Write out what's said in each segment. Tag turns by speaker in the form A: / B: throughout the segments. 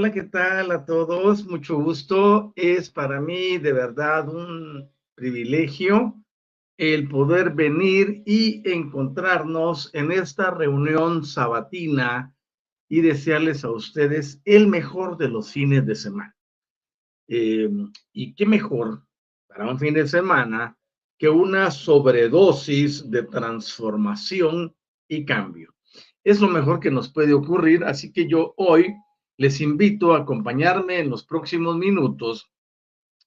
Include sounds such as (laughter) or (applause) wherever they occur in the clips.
A: Hola, ¿qué tal a todos? Mucho gusto. Es para mí de verdad un privilegio el poder venir y encontrarnos en esta reunión sabatina y desearles a ustedes el mejor de los fines de semana. Em, y qué mejor para un fin de semana que una sobredosis de transformación y cambio. Es lo mejor que nos puede ocurrir, así que yo hoy les invito a acompañarme en los próximos minutos,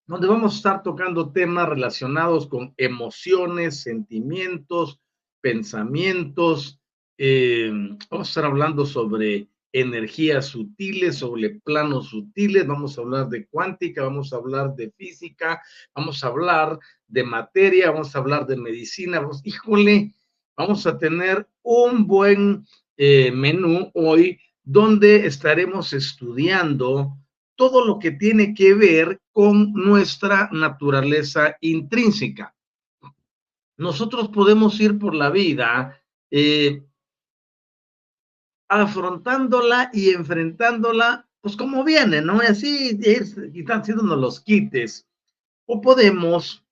A: donde vamos a estar tocando temas relacionados con emociones, sentimientos, pensamientos. Eh, vamos a estar hablando sobre energías sutiles, sobre planos sutiles, vamos a hablar de cuántica, vamos a hablar de física, vamos a hablar de materia, vamos a hablar de medicina. Vamos, híjole, vamos a tener un buen eh, menú hoy donde estaremos estudiando todo lo que tiene que ver con nuestra naturaleza intrínseca. Nosotros podemos ir por la vida eh, afrontándola y enfrentándola, pues como viene, ¿no? Y así ir quitándonos los quites. O podemos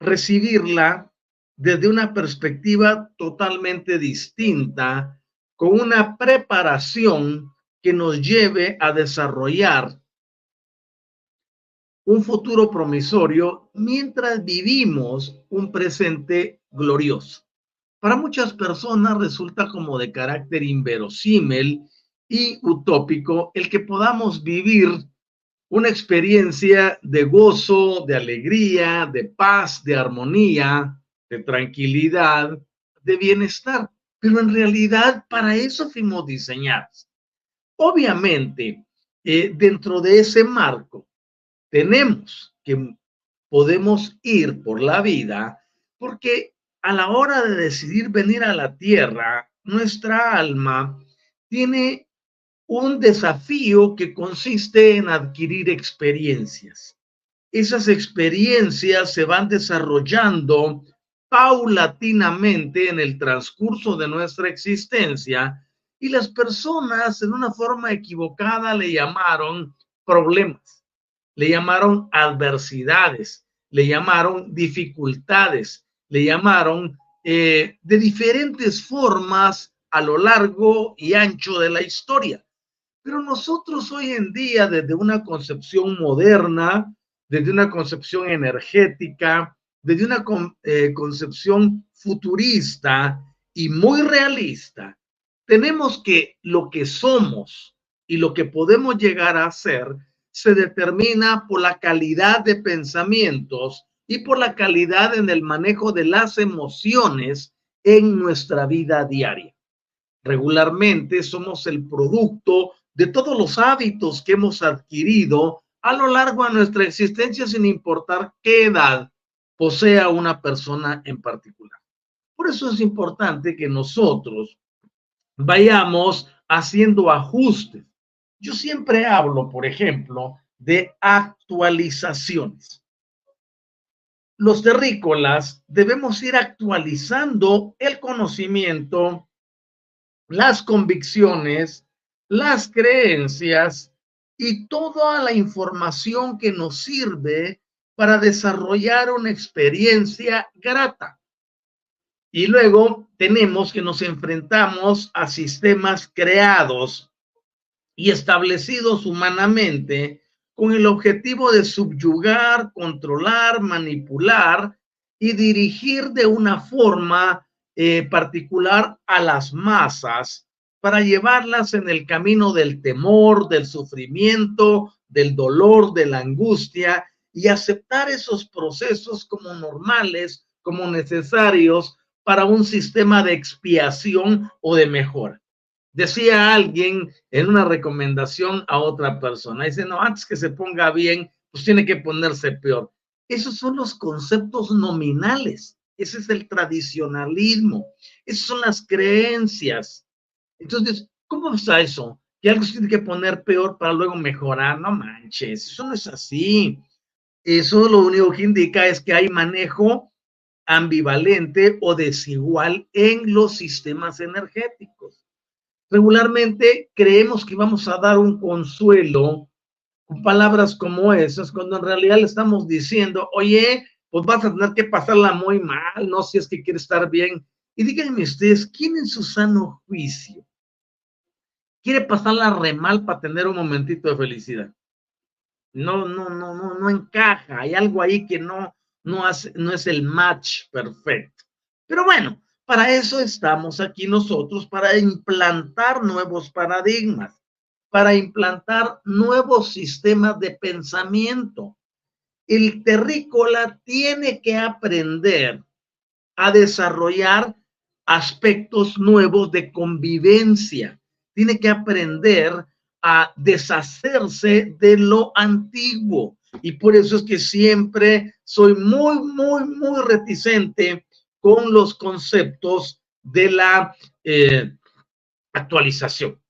A: recibirla desde una perspectiva totalmente distinta, con una preparación que nos lleve a desarrollar un futuro promisorio mientras vivimos un presente glorioso. Para muchas personas resulta como de carácter inverosímil y utópico el que podamos vivir una experiencia de gozo, de alegría, de paz, de armonía, de tranquilidad, de bienestar pero en realidad para eso fuimos diseñados. Obviamente, eh, dentro de ese marco, tenemos que podemos ir por la vida porque a la hora de decidir venir a la tierra, nuestra alma tiene un desafío que consiste en adquirir experiencias. Esas experiencias se van desarrollando paulatinamente en el transcurso de nuestra existencia y las personas en una forma equivocada le llamaron problemas, le llamaron adversidades, le llamaron dificultades, le llamaron eh, de diferentes formas a lo largo y ancho de la historia. Pero nosotros hoy en día, desde una concepción moderna, desde una concepción energética, desde una eh, concepción futurista y muy realista, tenemos que lo que somos y lo que podemos llegar a ser se determina por la calidad de pensamientos y por la calidad en el manejo de las emociones en nuestra vida diaria. Regularmente somos el producto de todos los hábitos que hemos adquirido a lo largo de nuestra existencia sin importar qué edad posea una persona en particular. Por eso es importante que nosotros vayamos haciendo ajustes. Yo siempre hablo, por ejemplo, de actualizaciones. Los terrícolas debemos ir actualizando el conocimiento, las convicciones, las creencias y toda la información que nos sirve para desarrollar una experiencia grata. Y luego tenemos que nos enfrentamos a sistemas creados y establecidos humanamente con el objetivo de subyugar, controlar, manipular y dirigir de una forma eh, particular a las masas para llevarlas en el camino del temor, del sufrimiento, del dolor, de la angustia y aceptar esos procesos como normales, como necesarios para un sistema de expiación o de mejora. Decía alguien en una recomendación a otra persona, dice, no, antes que se ponga bien, pues tiene que ponerse peor. Esos son los conceptos nominales, ese es el tradicionalismo, esas son las creencias. Entonces, ¿cómo está eso? Que algo se tiene que poner peor para luego mejorar, no manches, eso no es así. Eso lo único que indica es que hay manejo ambivalente o desigual en los sistemas energéticos. Regularmente creemos que vamos a dar un consuelo con palabras como esas, cuando en realidad le estamos diciendo, oye, pues vas a tener que pasarla muy mal, no si es que quiere estar bien. Y díganme ustedes, ¿quién en su sano juicio quiere pasarla re mal para tener un momentito de felicidad? No, no, no, no, no encaja. Hay algo ahí que no, no, no es el match perfecto. Pero bueno, para eso estamos aquí nosotros, para implantar nuevos paradigmas, para implantar nuevos sistemas de pensamiento. El terrícola tiene que aprender a desarrollar aspectos nuevos de convivencia, tiene que aprender a deshacerse de lo antiguo, y por eso es que siempre soy muy, muy, muy reticente con los conceptos de la eh, actualización.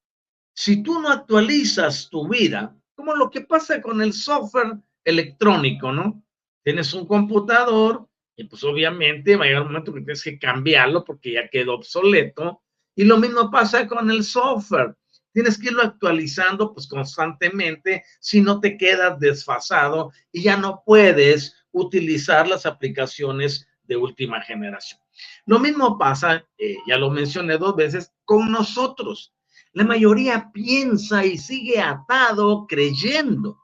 A: Si tú no actualizas tu vida, como lo que pasa con el software electrónico, ¿no? Tienes un computador y pues obviamente va a llegar un momento que tienes que cambiarlo porque ya quedó obsoleto. Y lo mismo pasa con el software tienes que irlo actualizando pues constantemente si no te quedas desfasado y ya no puedes utilizar las aplicaciones de última generación. Lo mismo pasa, eh, ya lo mencioné dos veces, con nosotros. La mayoría piensa y sigue atado creyendo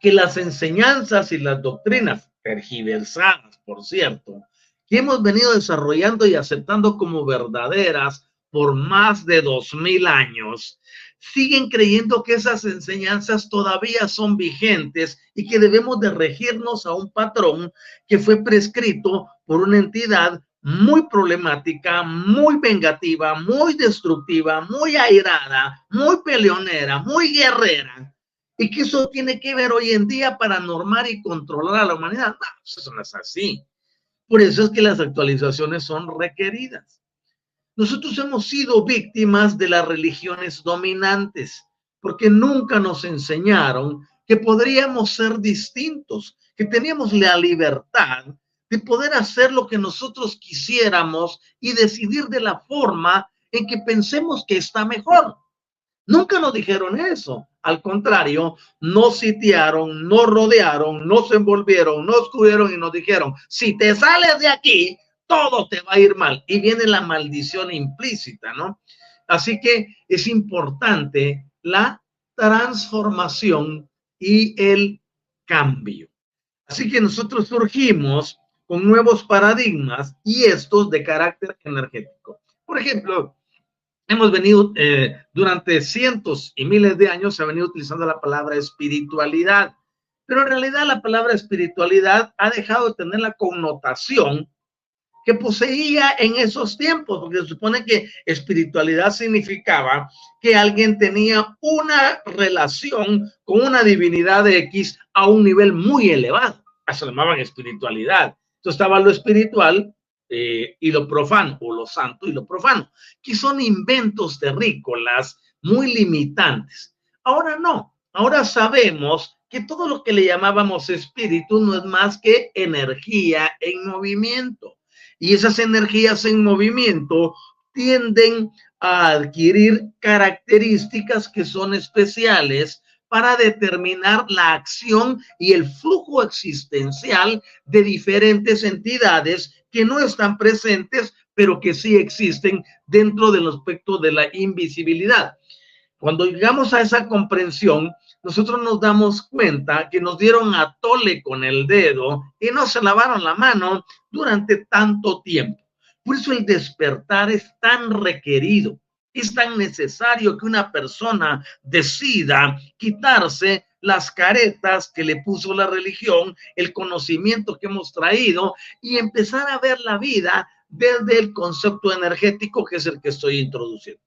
A: que las enseñanzas y las doctrinas tergiversadas, por cierto, que hemos venido desarrollando y aceptando como verdaderas, por más de dos mil años, siguen creyendo que esas enseñanzas todavía son vigentes y que debemos de regirnos a un patrón que fue prescrito por una entidad muy problemática, muy vengativa, muy destructiva, muy airada, muy peleonera, muy guerrera, y que eso tiene que ver hoy en día para normar y controlar a la humanidad. No, eso no es así. Por eso es que las actualizaciones son requeridas. Nosotros hemos sido víctimas de las religiones dominantes, porque nunca nos enseñaron que podríamos ser distintos, que teníamos la libertad de poder hacer lo que nosotros quisiéramos y decidir de la forma en que pensemos que está mejor. Nunca nos dijeron eso. Al contrario, nos sitiaron, nos rodearon, nos envolvieron, nos cubrieron y nos dijeron, si te sales de aquí, todo te va a ir mal. Y viene la maldición implícita, ¿no? Así que es importante la transformación y el cambio. Así que nosotros surgimos con nuevos paradigmas y estos de carácter energético. Por ejemplo, hemos venido eh, durante cientos y miles de años, se ha venido utilizando la palabra espiritualidad, pero en realidad la palabra espiritualidad ha dejado de tener la connotación que poseía en esos tiempos, porque se supone que espiritualidad significaba que alguien tenía una relación con una divinidad de X a un nivel muy elevado. Lo llamaban espiritualidad. Entonces estaba lo espiritual eh, y lo profano, o lo santo y lo profano, que son inventos terrícolas muy limitantes. Ahora no, ahora sabemos que todo lo que le llamábamos espíritu no es más que energía en movimiento y esas energías en movimiento tienden a adquirir características que son especiales para determinar la acción y el flujo existencial de diferentes entidades que no están presentes, pero que sí existen dentro del aspecto de la invisibilidad. Cuando llegamos a esa comprensión, nosotros nos damos cuenta que nos dieron a tole con el dedo y no se lavaron la mano durante tanto tiempo. Por eso el despertar es tan requerido, es tan necesario que una persona decida quitarse las caretas que le puso la religión, el conocimiento que hemos traído y empezar a ver la vida desde el concepto energético que es el que estoy introduciendo.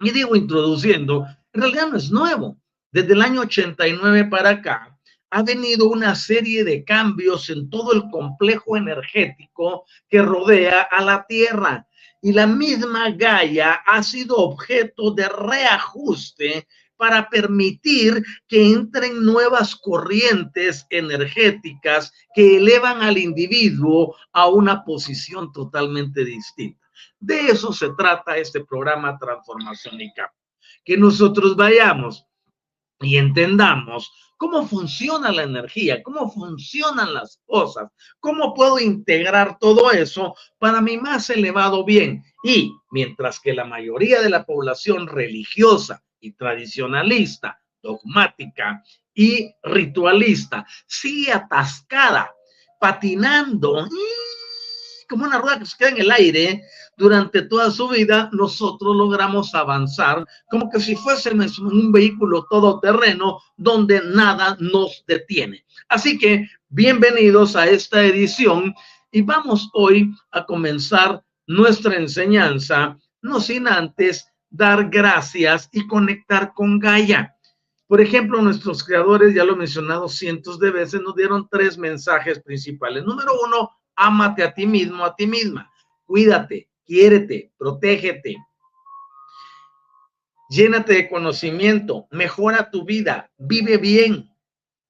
A: Y digo introduciendo, en realidad no es nuevo desde el año 89 para acá, ha venido una serie de cambios en todo el complejo energético que rodea a la Tierra. Y la misma Gaia ha sido objeto de reajuste para permitir que entren nuevas corrientes energéticas que elevan al individuo a una posición totalmente distinta. De eso se trata este programa Transformación y. Que nosotros vayamos y entendamos cómo funciona la energía, cómo funcionan las cosas, cómo puedo integrar todo eso para mi más elevado bien. Y mientras que la mayoría de la población religiosa y tradicionalista, dogmática y ritualista sigue atascada, patinando como una rueda que se queda en el aire, durante toda su vida, nosotros logramos avanzar como que si fuésemos un vehículo todoterreno donde nada nos detiene. Así que bienvenidos a esta edición y vamos hoy a comenzar nuestra enseñanza, no sin antes dar gracias y conectar con Gaia. Por ejemplo, nuestros creadores, ya lo he mencionado cientos de veces, nos dieron tres mensajes principales. Número uno, ámate a ti mismo, a ti misma. Cuídate, quiérete, protégete. Llénate de conocimiento, mejora tu vida, vive bien,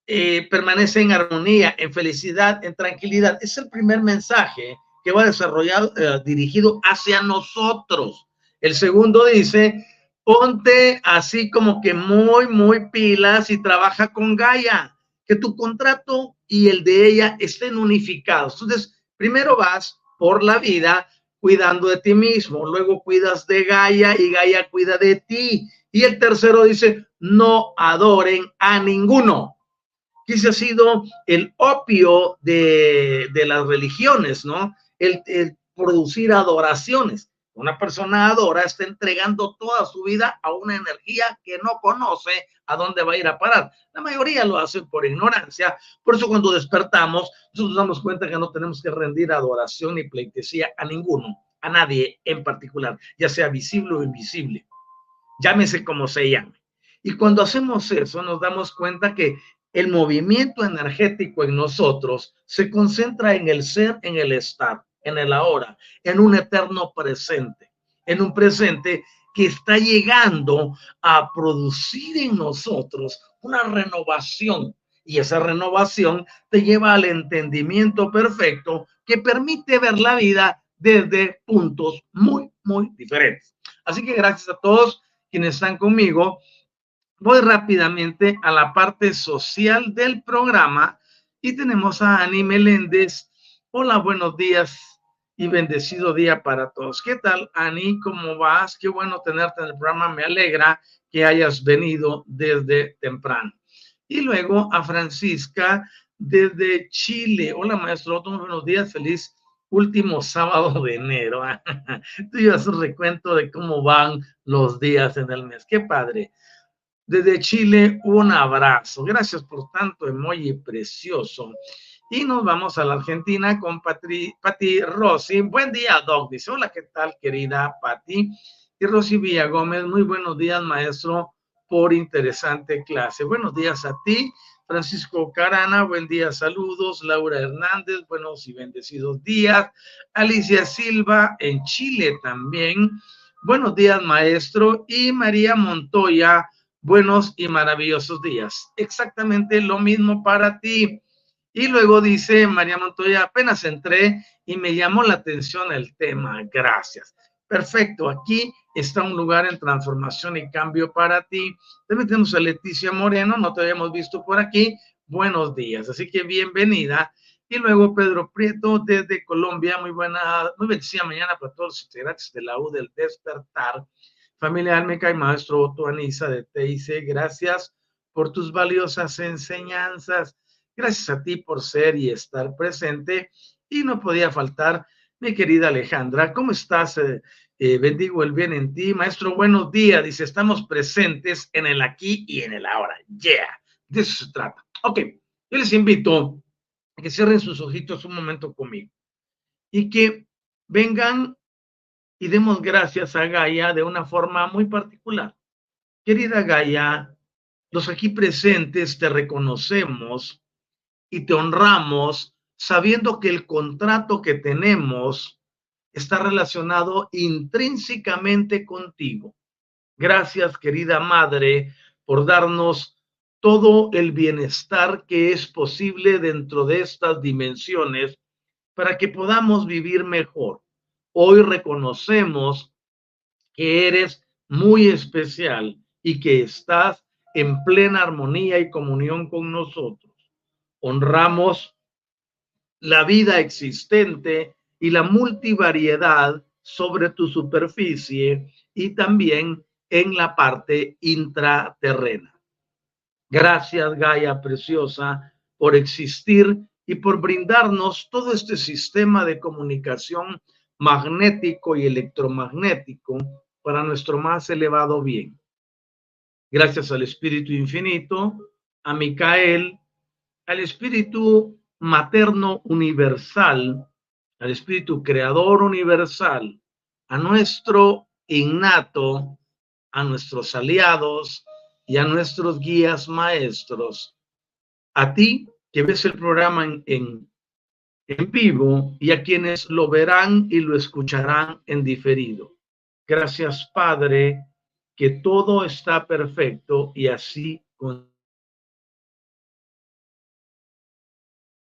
A: eh, permanece en armonía, en felicidad, en tranquilidad. Es el primer mensaje que va desarrollado, eh, dirigido hacia nosotros. El segundo dice, ponte así como que muy, muy pilas y trabaja con Gaia, que tu contrato y el de ella estén unificados. Entonces, Primero vas por la vida cuidando de ti mismo, luego cuidas de Gaia y Gaia cuida de ti. Y el tercero dice, no adoren a ninguno. Que ese ha sido el opio de, las religiones, ¿no? el producir adoraciones. Una persona adora, está entregando toda su vida a una energía que no conoce a dónde va a ir a parar. La mayoría lo hace por ignorancia. Por eso cuando despertamos, nos damos cuenta que no tenemos que rendir adoración ni pleitesía a ninguno, a nadie en particular, ya sea visible o invisible. Llámese como se llame. Y cuando hacemos eso, nos damos cuenta que el movimiento energético en nosotros se concentra en el ser, en el estar en el ahora, en un eterno presente, en un presente que está llegando a producir en nosotros una renovación. Y esa renovación te lleva al entendimiento perfecto que permite ver la vida desde puntos muy, muy diferentes. Así que gracias a todos quienes están conmigo. Voy rápidamente a la parte social del programa y tenemos a Ani Meléndez. Hola, buenos días y bendecido día para todos. ¿Qué tal, Ani? ¿Cómo vas? Qué bueno tenerte en el programa. Me alegra que hayas venido desde temprano. Y luego a Francisca desde Chile. Hola, maestro, buenos días, feliz último sábado de enero. (laughs) Tú llevas un recuento de cómo van los días en el mes. Qué padre. Desde Chile, un abrazo. Gracias por tanto emoji precioso. Y nos vamos a la Argentina con Patri, Pati Rossi. Buen día, Doc. Dice, hola, ¿qué tal, querida Pati? Y Rosy Villa Gómez, muy buenos días, maestro, por interesante clase. Buenos días a ti. Francisco Carana, buen día, saludos. Laura Hernández, buenos y bendecidos días. Alicia Silva, en Chile también. Buenos días, maestro. Y María Montoya, buenos y maravillosos días. Exactamente lo mismo para ti. Y luego dice María Montoya, apenas entré y me llamó la atención el tema. Gracias. Perfecto, aquí está un lugar en transformación y cambio para ti. También tenemos a Leticia Moreno, no te habíamos visto por aquí. Buenos días, así que bienvenida. Y luego Pedro Prieto desde Colombia, muy buena, muy bendecida mañana para todos los integrantes de la U del Despertar. Familia Almeca y maestro Otto Anisa de TIC, gracias por tus valiosas enseñanzas. Gracias a ti por ser y estar presente. Y no podía faltar mi querida Alejandra. ¿Cómo estás? Eh, eh, bendigo el bien en ti. Maestro, buenos días. Dice, estamos presentes en el aquí y en el ahora. Yeah, de eso se trata. Ok, yo les invito a que cierren sus ojitos un momento conmigo y que vengan y demos gracias a Gaia de una forma muy particular. Querida Gaia, los aquí presentes te reconocemos y te honramos sabiendo que el contrato que tenemos está relacionado intrínsecamente contigo. Gracias, querida Madre, por darnos todo el bienestar que es posible dentro de estas dimensiones para que podamos vivir mejor. Hoy reconocemos que eres muy especial y que estás en plena armonía y comunión con nosotros. Honramos la vida existente y la multivariedad sobre tu superficie y también en la parte intraterrena. Gracias, Gaia preciosa, por existir y por brindarnos todo este sistema de comunicación magnético y electromagnético para nuestro más elevado bien. Gracias al Espíritu Infinito, a Micael, al Espíritu Materno Universal, al Espíritu Creador Universal, a nuestro innato, a nuestros aliados y a nuestros guías maestros, a ti que ves el programa en, en en vivo y a quienes lo verán y lo escucharán en diferido. Gracias, Padre, que todo está perfecto y así.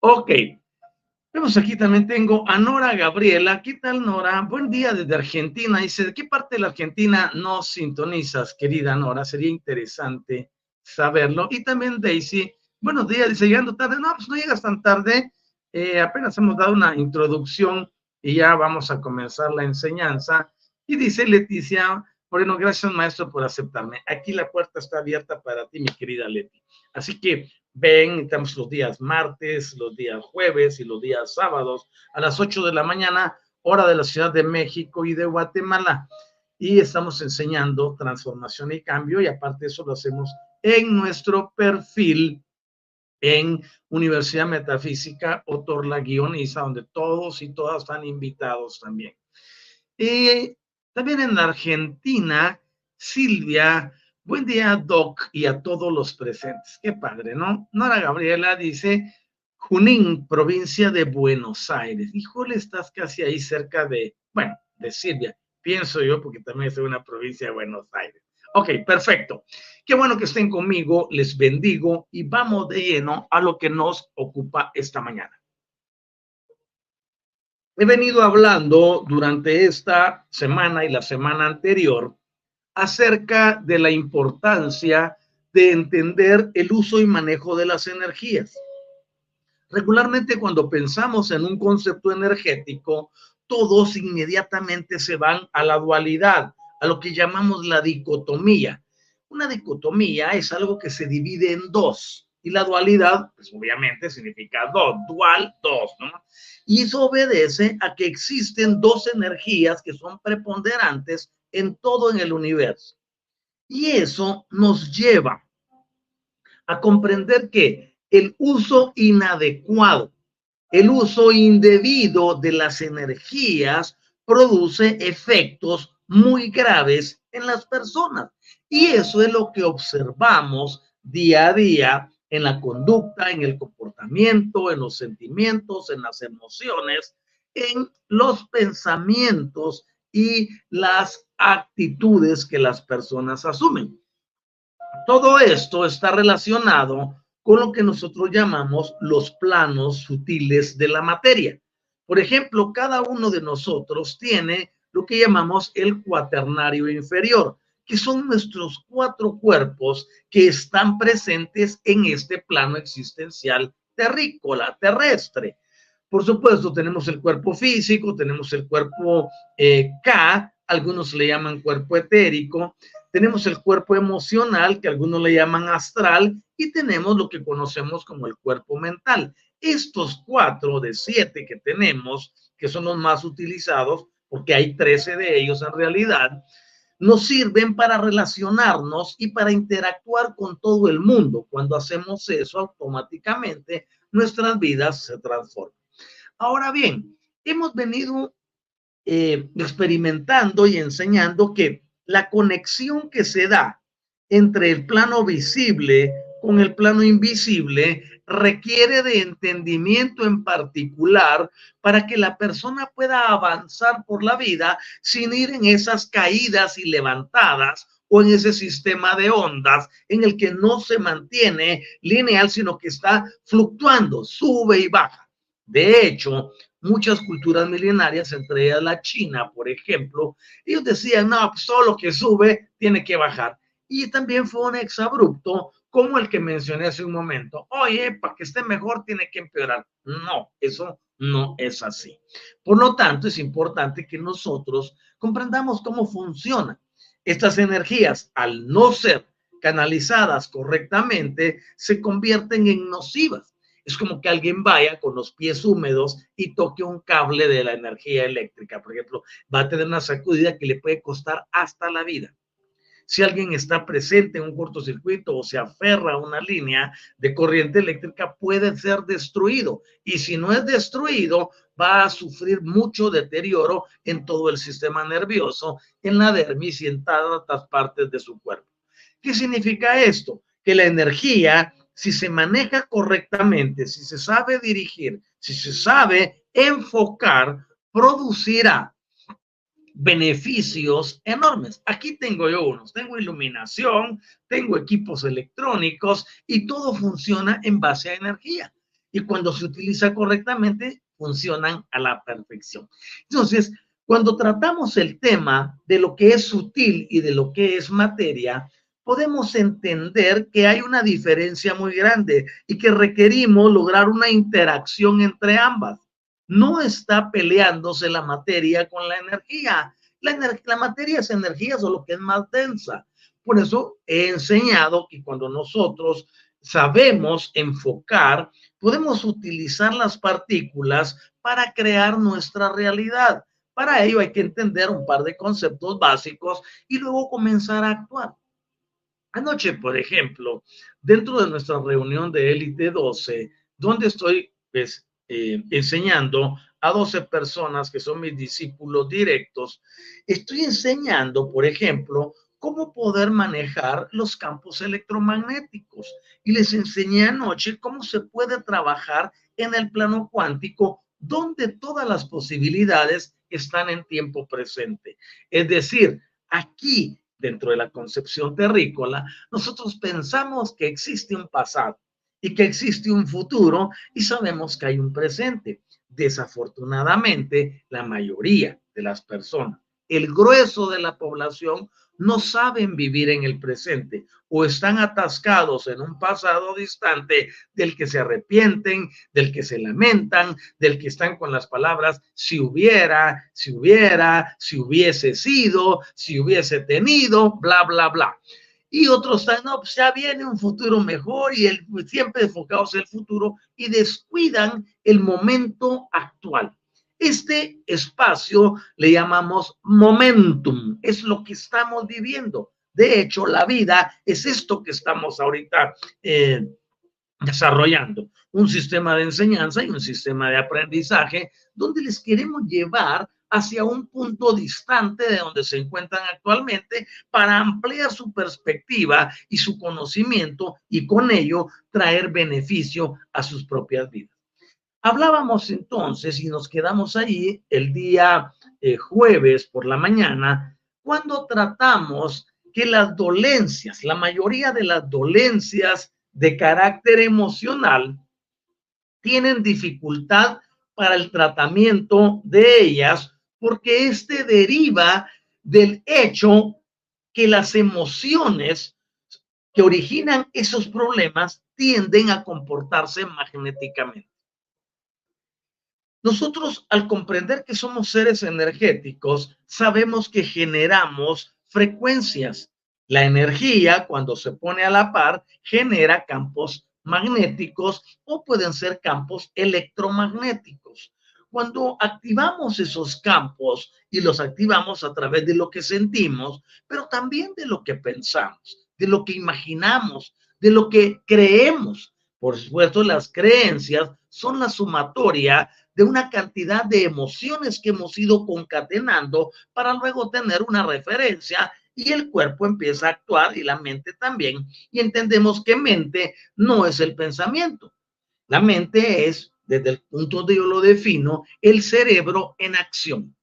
A: Ok. Vemos aquí también tengo a Nora Gabriela. ¿Qué tal, Nora? Buen día desde Argentina. Dice, ¿de qué parte de la Argentina no sintonizas, querida Nora? Sería interesante saberlo. Y también Daisy, buenos días. Dice, llegando tarde. No, pues no llegas tan tarde eh, apenas hemos dado una introducción y ya vamos a comenzar la enseñanza. Y dice Leticia Moreno, gracias maestro por aceptarme. Aquí la puerta está abierta para ti, mi querida Leti. Así que ven, estamos los días martes, los días jueves y los días sábados a las 8 de la mañana, hora de la Ciudad de México y de Guatemala. Y estamos enseñando transformación y cambio y aparte eso lo hacemos en nuestro perfil en Universidad Metafísica La Guioniza, donde todos y todas están invitados también. Y también en Argentina, Silvia, buen día, Doc, y a todos los presentes. Qué padre, ¿no? Nora Gabriela dice, Junín, provincia de Buenos Aires. Híjole, estás casi ahí cerca de, bueno, de Silvia, pienso yo, porque también es una provincia de Buenos Aires. Ok, perfecto. Qué bueno que estén conmigo, les bendigo y vamos de lleno a lo que nos ocupa esta mañana. He venido hablando durante esta semana y la semana anterior acerca de la importancia de entender el uso y manejo de las energías. Regularmente cuando pensamos en un concepto energético, todos inmediatamente se van a la dualidad, a lo que llamamos la dicotomía. Una dicotomía es algo que se divide en dos. Y la dualidad, pues obviamente significa dos, dual, dos, ¿no? Y eso obedece a que existen dos energías que son preponderantes en todo en el universo. Y eso nos lleva a comprender que el uso inadecuado, el uso indebido de las energías produce efectos muy graves en las personas. Y eso es lo que observamos día a día en la conducta, en el comportamiento, en los sentimientos, en las emociones, en los pensamientos y las actitudes que las personas asumen. Todo esto está relacionado con lo que nosotros llamamos los planos sutiles de la materia. Por ejemplo, cada uno de nosotros tiene lo que llamamos el cuaternario inferior, que son nuestros cuatro cuerpos que están presentes en este plano existencial terrícola, terrestre. Por supuesto, tenemos el cuerpo físico, tenemos el cuerpo eh, K, algunos le llaman cuerpo etérico, tenemos el cuerpo emocional, que algunos le llaman astral, y tenemos lo que conocemos como el cuerpo mental. Estos cuatro de siete que tenemos, que son los más utilizados, porque hay trece de ellos en realidad, nos sirven para relacionarnos y para interactuar con todo el mundo. Cuando hacemos eso, automáticamente nuestras vidas se transforman. Ahora bien, hemos venido eh, experimentando y enseñando que la conexión que se da entre el plano visible con el plano invisible requiere de entendimiento en particular para que la persona pueda avanzar por la vida sin ir en esas caídas y levantadas o en ese sistema de ondas en el que no se mantiene lineal, sino que está fluctuando, sube y baja. De hecho, muchas culturas milenarias, entre ellas la China, por ejemplo, ellos decían, no, pues todo lo que sube tiene que bajar. Y también fue un exabrupto como el que mencioné hace un momento. Oye, para que esté mejor tiene que empeorar. No, eso no es así. Por lo tanto, es importante que nosotros comprendamos cómo funcionan estas energías. Al no ser canalizadas correctamente, se convierten en nocivas. Es como que alguien vaya con los pies húmedos y toque un cable de la energía eléctrica. Por ejemplo, va a tener una sacudida que le puede costar hasta la vida si alguien está presente en un cortocircuito o se aferra a una línea de corriente eléctrica, puede ser destruido. Y si no es destruido, va a sufrir mucho deterioro en todo el sistema nervioso, en la dermis y en todas las partes de su cuerpo. ¿Qué significa esto? Que la energía, si se maneja correctamente, si se sabe dirigir, si se sabe enfocar, producirá beneficios enormes. Aquí tengo yo unos, tengo iluminación, tengo equipos electrónicos y todo funciona en base a energía. Y cuando se utiliza correctamente, funcionan a la perfección. Entonces, cuando tratamos el tema de lo que es sutil y de lo que es materia, podemos entender que hay una diferencia muy grande y que requerimos lograr una interacción entre ambas no está peleándose la materia con la energía. La, materia es energía, solo que es más densa. Por eso he enseñado que cuando nosotros sabemos enfocar, podemos utilizar las partículas para crear nuestra realidad. Para ello hay que entender un par de conceptos básicos y luego comenzar a actuar. Anoche, por ejemplo, dentro de nuestra reunión de élite 12, donde estoy pues, eh, enseñando a 12 personas que son mis discípulos directos, estoy enseñando, por ejemplo, cómo poder manejar los campos electromagnéticos. Y les enseñé anoche cómo se puede trabajar en el plano cuántico, donde todas las posibilidades están en tiempo presente. Es decir, aquí, dentro de la concepción terrícola, nosotros pensamos que existe un pasado y que existe un futuro y sabemos que hay un presente. Desafortunadamente, la mayoría de las personas, el grueso de la población, no saben vivir en el presente o están atascados en un pasado distante del que se arrepienten, del que se lamentan, del que están con las palabras si hubiera, si hubiera, si hubiese sido, si hubiese tenido, bla, bla, bla. y otros están, no, pues ya viene un futuro mejor y el, siempre enfocados en el futuro y descuidan el momento actual. Este espacio le llamamos momentum, es lo que estamos viviendo. De hecho, la vida es esto que estamos ahorita eh, desarrollando, un sistema de enseñanza y un sistema de aprendizaje donde les queremos llevar hacia un punto distante de donde se encuentran actualmente para ampliar su perspectiva y su conocimiento y con ello traer beneficio a sus propias vidas. Hablábamos entonces y nos quedamos ahí el día eh, jueves por la mañana cuando tratamos que las dolencias, la mayoría de las dolencias de carácter emocional, tienen dificultad para el tratamiento de ellas porque este deriva del hecho que las emociones que originan esos problemas tienden a comportarse magnéticamente. Nosotros al comprender que somos seres energéticos, sabemos que generamos frecuencias. La energía, cuando se pone a la par, genera campos magnéticos o pueden ser campos electromagnéticos. Cuando activamos esos campos y los activamos a través de lo que sentimos, pero también de lo que pensamos, de lo que imaginamos, de lo que creemos. Por supuesto, las creencias son la sumatoria de una cantidad de emociones que hemos ido concatenando para luego tener una referencia y el cuerpo empieza a actuar y la mente también. Y entendemos que mente no es el pensamiento. La mente es desde el punto de yo lo defino, el cerebro en acción.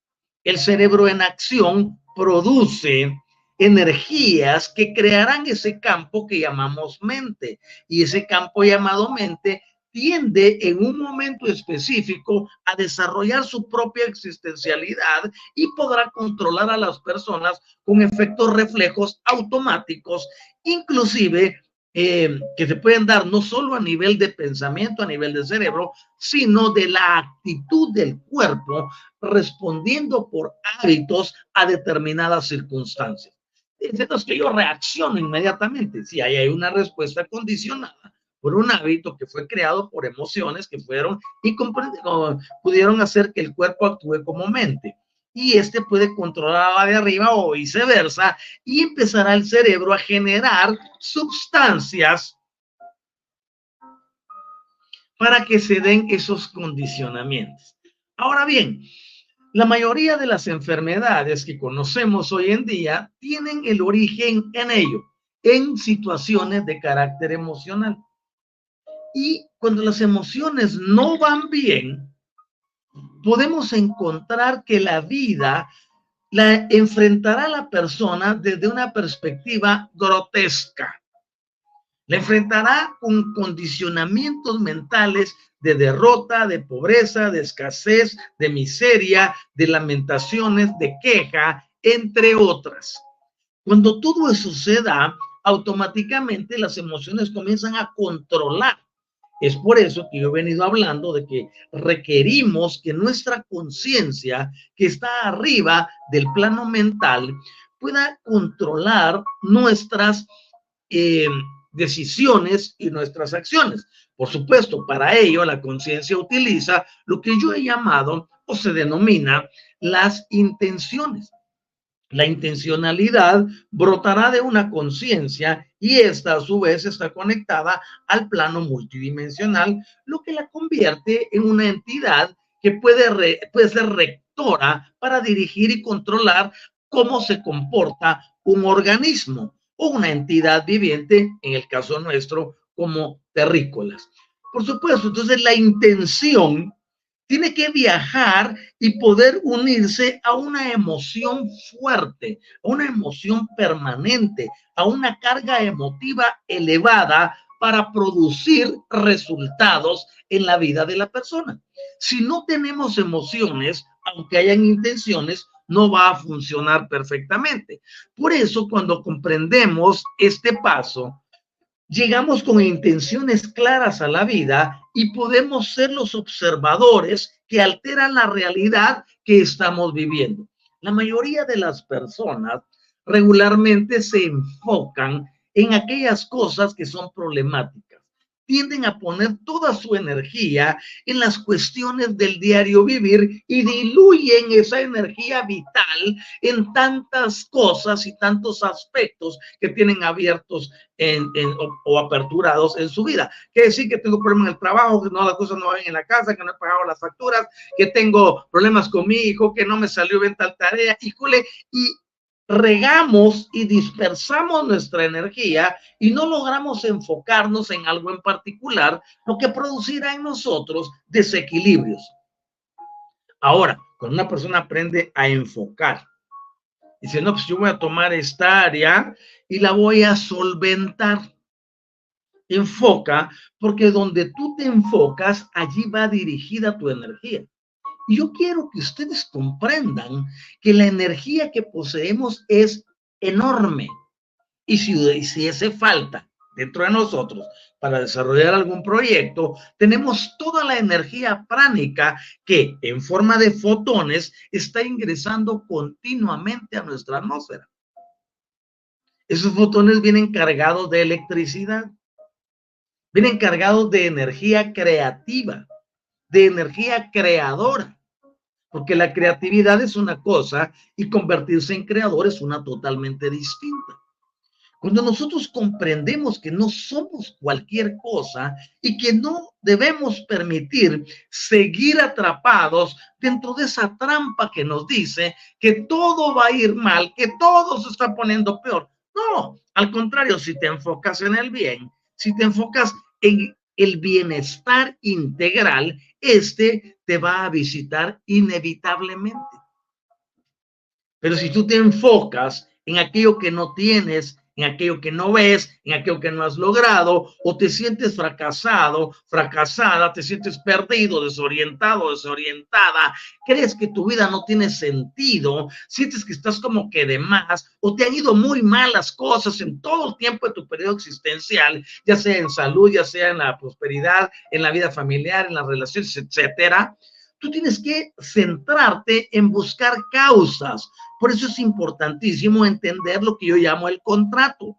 A: El cerebro en acción produce energías que crearán ese campo que llamamos mente. Y ese campo llamado mente tiende en un momento específico a desarrollar su propia existencialidad y podrá controlar a las personas con efectos reflejos automáticos, inclusive eh, que se pueden dar no solo a nivel de pensamiento, a nivel de cerebro, sino de la actitud del cuerpo respondiendo por hábitos a determinadas circunstancias. Es que yo reacciono inmediatamente si hay una respuesta condicionada por un hábito que fue creado por emociones que fueron y pudieron hacer que el cuerpo actúe como mente y este puede controlar de arriba o viceversa y empezará el cerebro a generar sustancias para que se den esos condicionamientos. Ahora bien, la mayoría de las enfermedades que conocemos hoy en día tienen el origen en ello, en situaciones de carácter emocional. Y cuando las emociones no van bien, podemos encontrar que la vida la enfrentará a la persona desde una perspectiva grotesca. La enfrentará con condicionamientos mentales de derrota, de pobreza, de escasez, de miseria, de lamentaciones, de queja, entre otras. Cuando todo eso se automáticamente las emociones comienzan a controlar es por eso que yo he venido hablando de que requerimos que nuestra conciencia, que está arriba del plano mental, pueda controlar nuestras eh, decisiones y nuestras acciones. Por supuesto, para ello la conciencia utiliza lo que yo he llamado o se denomina las intenciones. La intencionalidad brotará de una conciencia y esta a su vez está conectada al plano multidimensional, lo que la convierte en una entidad que puede, puede ser rectora para dirigir y controlar cómo se comporta un organismo o una entidad viviente, en el caso nuestro, como terrícolas. Por supuesto, entonces la intención tiene que viajar y poder unirse a una emoción fuerte, a una emoción permanente, a una carga emotiva elevada para producir resultados en la vida de la persona. Si no tenemos emociones, aunque hayan intenciones, no va a funcionar perfectamente. Por eso, cuando comprendemos este paso, llegamos con intenciones claras a la vida y podemos ser los observadores que alteran la realidad que estamos viviendo. La mayoría de las personas regularmente se enfocan en aquellas cosas que son problemáticas tienden a poner toda su energía en las cuestiones del diario vivir y diluyen esa energía vital en tantas cosas y tantos aspectos que tienen abiertos en, o, aperturados en su vida. Quiere decir que tengo problemas en el trabajo, que no las cosas no van en la casa, que no he pagado las facturas, que tengo problemas con mi hijo, que no me salió bien tal tarea, híjole, y regamos y dispersamos nuestra energía y no logramos enfocarnos en algo en particular, lo que producirá en nosotros desequilibrios. Ahora, cuando una persona aprende a enfocar, dice, no, pues yo voy a tomar esta área y la voy a solventar. Enfoca, porque donde tú te enfocas, allí va dirigida tu energía. Yo quiero que ustedes comprendan que la energía que poseemos es enorme. Y si, hace falta dentro de nosotros para desarrollar algún proyecto, tenemos toda la energía pránica que en forma de fotones está ingresando continuamente a nuestra atmósfera. Esos fotones vienen cargados de electricidad, vienen cargados de energía creativa, de energía creadora porque la creatividad es una cosa y convertirse en creador es una totalmente distinta. Cuando nosotros comprendemos que no somos cualquier cosa y que no debemos permitir seguir atrapados dentro de esa trampa que nos dice que todo va a ir mal, que todo se está poniendo peor. No, al contrario, si te enfocas en el bien, si te enfocas en el bienestar integral, este te va a visitar inevitablemente. Pero si tú te enfocas en aquello que no tienes, en aquello que no ves, en aquello que no has logrado, o te sientes fracasado, fracasada, te sientes perdido, desorientado, desorientada, crees que tu vida no tiene sentido, sientes que estás como que de más, o te han ido muy mal las cosas en todo el tiempo de tu periodo existencial, ya sea en salud, ya sea en la prosperidad, en la vida familiar, en las relaciones, etcétera. Tú tienes que centrarte en buscar causas, por eso es importantísimo entender lo que yo llamo el contrato.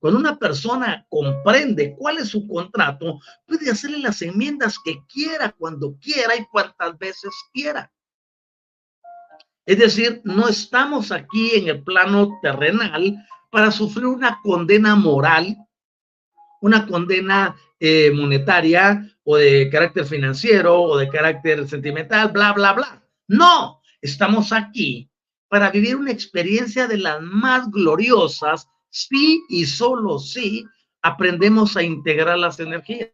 A: Cuando una persona comprende cuál es su contrato, puede hacerle las enmiendas que quiera, cuando quiera y cuantas veces quiera. Es decir, no estamos aquí en el plano terrenal para sufrir una condena moral, una condena eh, monetaria o de carácter financiero o de carácter sentimental, bla, bla, bla. No, estamos aquí para vivir una experiencia de las más gloriosas si y solo si aprendemos a integrar las energías.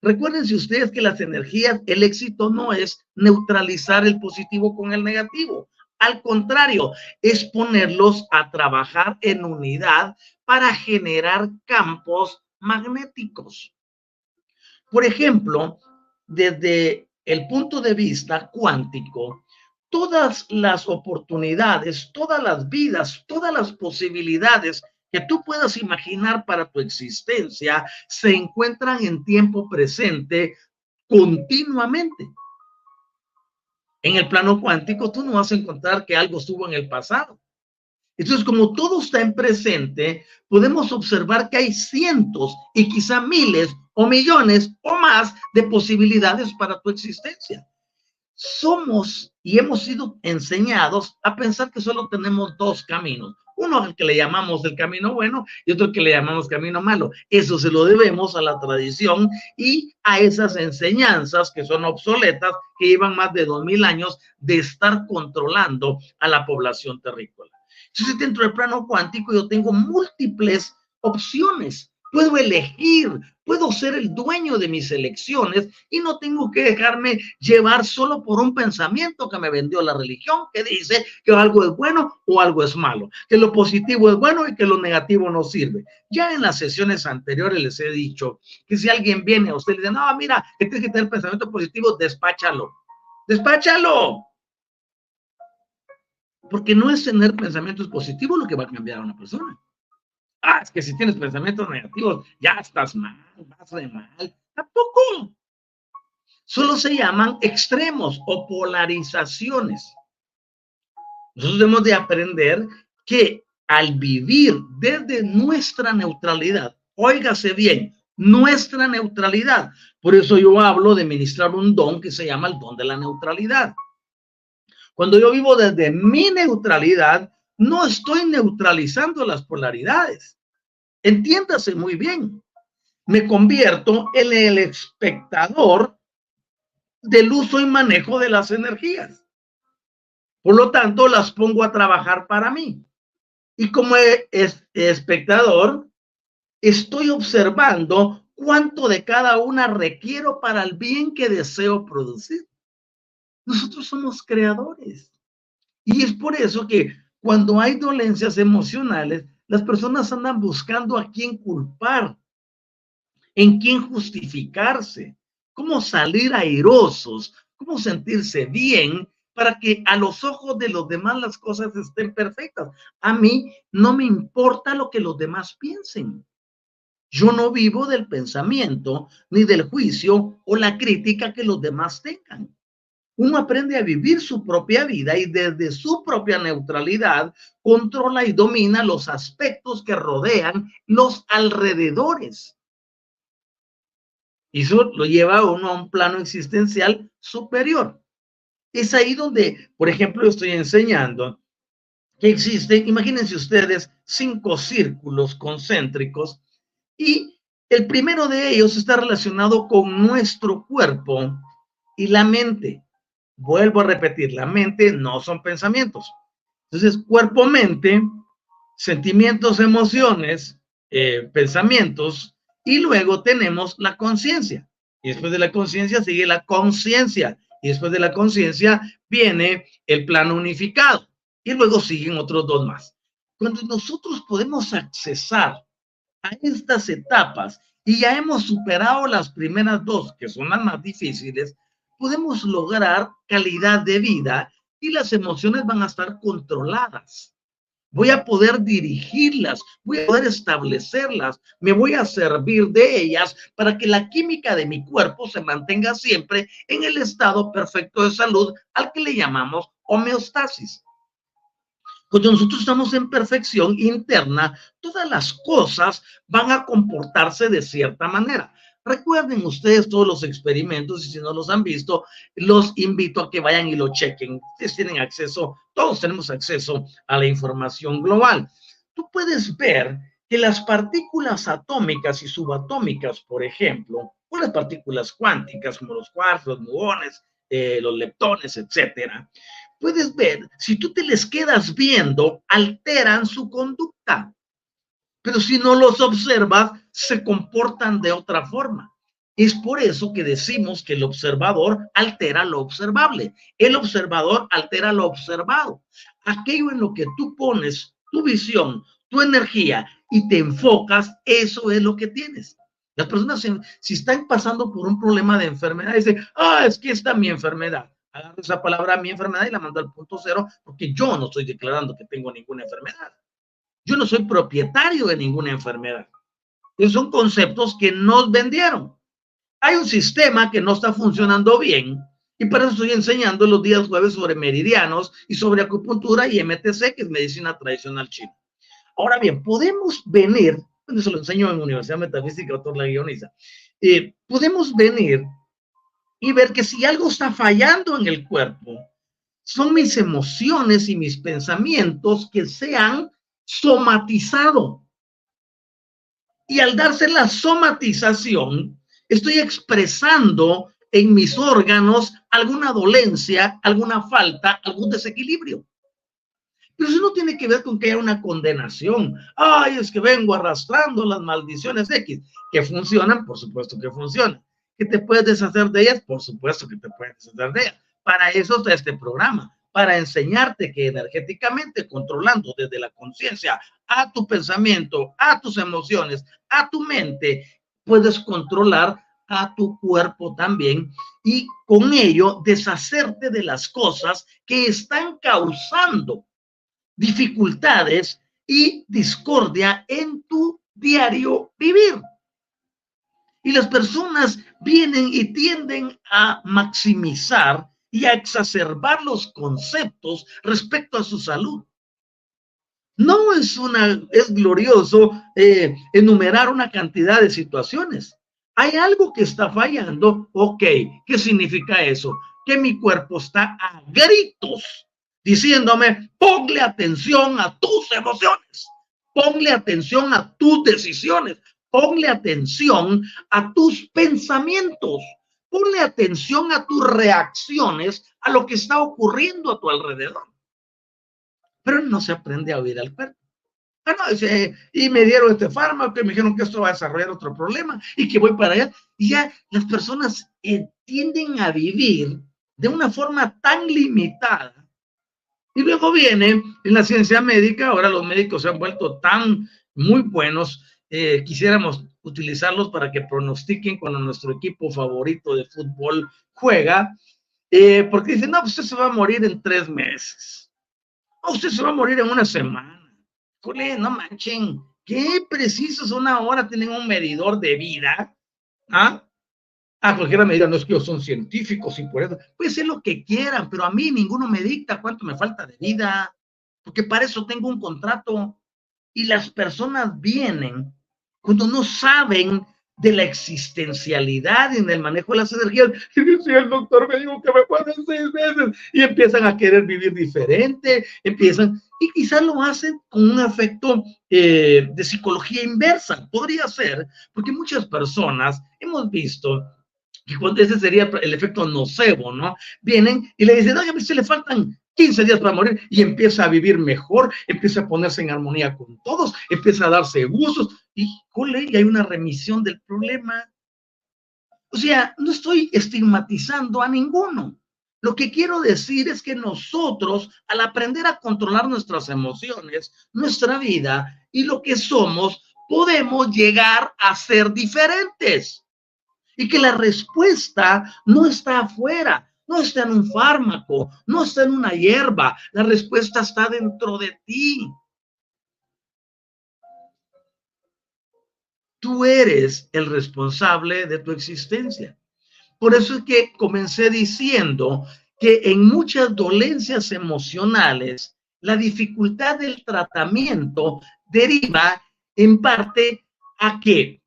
A: Recuérdense ustedes que las energías, el éxito no es neutralizar el positivo con el negativo. Al contrario, es ponerlos a trabajar en unidad para generar campos magnéticos. Por ejemplo, desde el punto de vista cuántico, todas las oportunidades, todas las vidas, todas las posibilidades que tú puedas imaginar para tu existencia se encuentran en tiempo presente continuamente. En el plano cuántico tú no vas a encontrar que algo estuvo en el pasado. Entonces, como todo está en presente, podemos observar que hay cientos y quizá miles o millones o más de posibilidades para tu existencia somos y hemos sido enseñados a pensar que solo tenemos dos caminos. Uno al que le llamamos el camino bueno y otro que le llamamos camino malo. Eso se lo debemos a la tradición y a esas enseñanzas que son obsoletas, que llevan más de dos mil años de estar controlando a la población terrícola. Entonces, dentro del plano cuántico yo tengo múltiples opciones puedo elegir, puedo ser el dueño de mis elecciones y no tengo que dejarme llevar solo por un pensamiento que me vendió la religión que dice que algo es bueno o algo es malo, que lo positivo es bueno y que lo negativo no sirve. Ya en las sesiones anteriores les he dicho que si alguien viene a usted y le dice, no, mira, tienes que tener pensamiento positivo, despáchalo, despáchalo. Porque no es tener pensamientos positivos lo que va a cambiar a una persona. Ah, es que si tienes pensamientos negativos, ya estás mal, vas de mal. Tampoco. Solo se llaman extremos o polarizaciones. Nosotros debemos de aprender que al vivir desde nuestra neutralidad, óigase bien, nuestra neutralidad. Por eso yo hablo de ministrar un don que se llama el don de la neutralidad. Cuando yo vivo desde mi neutralidad, no estoy neutralizando las polaridades. Entiéndase muy bien. Me convierto en el espectador del uso y manejo de las energías. Por lo tanto, las pongo a trabajar para mí. Y como espectador, estoy observando cuánto de cada una requiero para el bien que deseo producir. Nosotros somos creadores. Y es por eso que cuando hay dolencias emocionales, las personas andan buscando a quién culpar, en quién justificarse, cómo salir airosos, cómo sentirse bien para que a los ojos de los demás las cosas estén perfectas. A mí no me importa lo que los demás piensen. Yo no vivo del pensamiento ni del juicio o la crítica que los demás tengan. Uno aprende a vivir su propia vida y desde su propia neutralidad controla y domina los aspectos que rodean los alrededores. Y eso lo lleva a uno a un plano existencial superior. Es ahí donde, por ejemplo, estoy enseñando que existen, imagínense ustedes, cinco círculos concéntricos y el primero de ellos está relacionado con nuestro cuerpo y la mente. Vuelvo a repetir, la mente no son pensamientos. Entonces, cuerpo-mente, sentimientos, emociones, eh, pensamientos, y luego tenemos la conciencia. Y después de la conciencia sigue la conciencia. Y después de la conciencia viene el plano unificado. Y luego siguen otros dos más. Cuando nosotros podemos accesar a estas etapas y ya hemos superado las primeras dos, que son las más difíciles, podemos lograr calidad de vida y las emociones van a estar controladas. Voy a poder dirigirlas, voy a poder establecerlas, me voy a servir de ellas para que la química de mi cuerpo se mantenga siempre en el estado perfecto de salud al que le llamamos homeostasis. Cuando nosotros estamos en perfección interna, todas las cosas van a comportarse de cierta manera. Recuerden ustedes todos los experimentos y si no los han visto, los invito a que vayan y lo chequen. Ustedes tienen acceso, todos tenemos acceso a la información global. Tú puedes ver que las partículas atómicas y subatómicas, por ejemplo, o las partículas cuánticas como los quarks, los muones, eh, los leptones, etcétera, puedes ver, si tú te les quedas viendo, alteran su conducta. Pero si no los observas, se comportan de otra forma. Es por eso que decimos que el observador altera lo observable. El observador altera lo observado. Aquello en lo que tú pones tu visión, tu energía y te enfocas, eso es lo que tienes. Las personas, si están pasando por un problema de enfermedad, dicen, ah, es que está mi enfermedad agarro esa palabra mi enfermedad y la mando al punto cero porque yo no estoy declarando que tengo ninguna enfermedad. Yo no soy propietario de ninguna enfermedad. Esos son conceptos que nos vendieron. Hay un sistema que no está funcionando bien y para eso estoy enseñando los días jueves sobre meridianos y sobre acupuntura y MTC, que es medicina tradicional china. Ahora bien, podemos venir, eso lo enseño en Universidad Metafísica, doctor La Guioniza, eh, podemos venir y ver que si algo está fallando en el cuerpo, son mis emociones y mis pensamientos que se han somatizado. Y al darse la somatización, estoy expresando en mis órganos alguna dolencia, alguna falta, algún desequilibrio. Pero eso no tiene que ver con que haya una condenación. Ay, es que vengo arrastrando las maldiciones X, que funcionan, por supuesto que funcionan que te puedes deshacer de ellas, por supuesto que te puedes deshacer de ellas. Para eso está este programa, para enseñarte que energéticamente, controlando desde la conciencia a tu pensamiento, a tus emociones, a tu mente, puedes controlar a tu cuerpo también y con ello deshacerte de las cosas que están causando dificultades y discordia en tu diario vivir. Y las personas vienen y tienden a maximizar y a exacerbar los conceptos respecto a su salud. No es una, es glorioso eh, enumerar una cantidad de situaciones. Hay algo que está fallando, ok, ¿qué significa eso? Que mi cuerpo está a gritos diciéndome, ponle atención a tus emociones, ponle atención a tus decisiones, ponle atención a tus pensamientos, ponle atención a tus reacciones a lo que está ocurriendo a tu alrededor. Pero no se aprende a oír al cuerpo. Bueno, y me dieron este fármaco y me dijeron que esto va a desarrollar otro problema y que voy para allá. Y ya las personas eh, tienden a vivir de una forma tan limitada. Y luego viene en la ciencia médica, ahora los médicos se han vuelto tan muy buenos, eh, quisiéramos utilizarlos para que pronostiquen cuando nuestro equipo favorito de fútbol juega, eh, porque dicen, no, pues usted se va a morir en tres meses, o usted se va a morir en una semana no manchen, qué precisos una hora tienen un medidor de vida. ¿Ah? A cualquiera me no es que ellos son científicos y por eso, puede ser lo que quieran, pero a mí ninguno me dicta cuánto me falta de vida, porque para eso tengo un contrato. Y las personas vienen cuando no saben de la existencialidad y en el manejo de las energías. (laughs) Y si el doctor me dijo que me pueden seis meses y empiezan a querer vivir diferente, empiezan, y quizás lo hacen con un efecto eh, de psicología inversa, podría ser, porque muchas personas hemos visto que cuando ese sería el efecto nocebo, ¿no? Vienen y le dicen, oye, a mí se le faltan 15 días para morir y empieza a vivir mejor, empieza a ponerse en armonía con todos, empieza a darse gustos y, jole, y hay una remisión del problema. O sea, no estoy estigmatizando a ninguno. Lo que quiero decir es que nosotros, al aprender a controlar nuestras emociones, nuestra vida y lo que somos, podemos llegar a ser diferentes. Y que la respuesta no está afuera, no está en un fármaco, no está en una hierba, la respuesta está dentro de ti. Tú eres el responsable de tu existencia. Por eso es que comencé diciendo que en muchas dolencias emocionales, la dificultad del tratamiento deriva en parte a que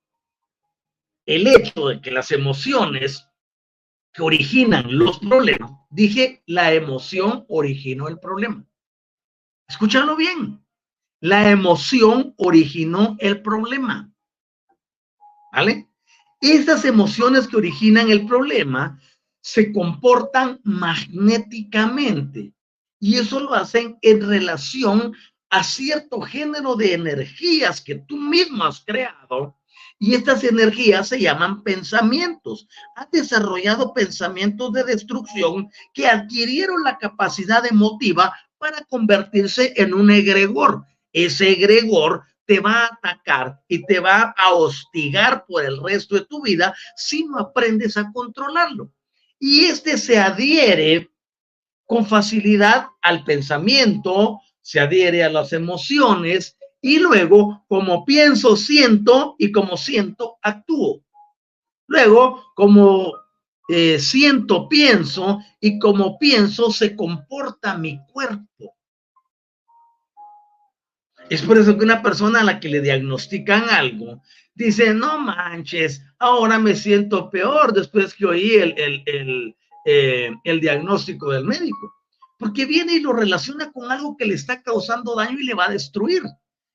A: el hecho de que las emociones que originan los problemas, dije, la emoción originó el problema. Escúchalo bien. La emoción originó el problema. ¿Vale? Esas emociones que originan el problema se comportan magnéticamente y eso lo hacen en relación a cierto género de energías que tú mismo has creado y estas energías se llaman pensamientos. Han desarrollado pensamientos de destrucción que adquirieron la capacidad emotiva para convertirse en un egregor. Ese egregor te va a atacar y te va a hostigar por el resto de tu vida si no aprendes a controlarlo. Y este se adhiere con facilidad al pensamiento, se adhiere a las emociones y luego, como pienso, siento y como siento, actúo. Luego, como eh, siento, pienso y como pienso, se comporta mi cuerpo. Es por eso que una persona a la que le diagnostican algo dice, no manches, ahora me siento peor después que oí el, el, el, eh, el diagnóstico del médico. Porque viene y lo relaciona con algo que le está causando daño y le va a destruir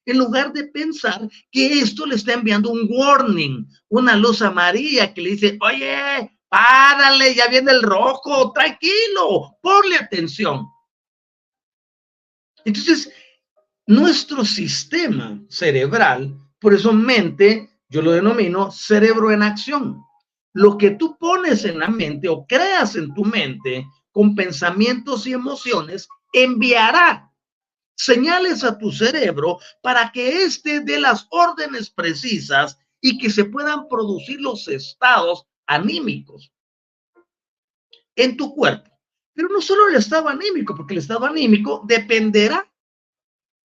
A: en lugar de pensar que esto le está enviando un warning, una luz amarilla que le dice, oye, párale, ya viene el rojo, tranquilo, ponle atención. Entonces, nuestro sistema cerebral, por eso mente, yo lo denomino cerebro en acción. Lo que tú pones en la mente o creas en tu mente con pensamientos y emociones, enviará señales a tu cerebro para que éste dé las órdenes precisas y que se puedan producir los estados anímicos en tu cuerpo. Pero no solo el estado anímico, porque el estado anímico dependerá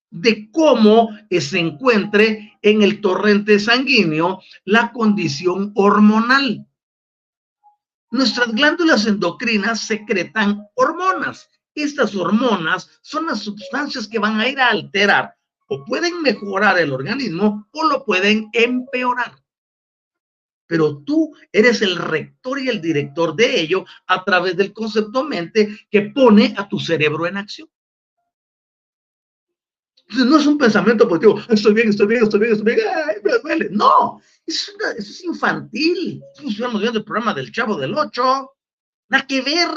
A: de cómo se encuentre en el torrente sanguíneo la condición hormonal. Nuestras glándulas endocrinas secretan hormonas estas hormonas son las sustancias que van a ir a alterar o pueden mejorar el organismo o lo pueden empeorar. Pero tú eres el rector y el director de ello a través del concepto mente que pone a tu cerebro en acción. Entonces, no es un pensamiento positivo, estoy bien, estoy bien, estoy bien, estoy bien, ay, me duele. No, eso es infantil. Estamos viendo el programa del Chavo del Ocho. Nada que ver.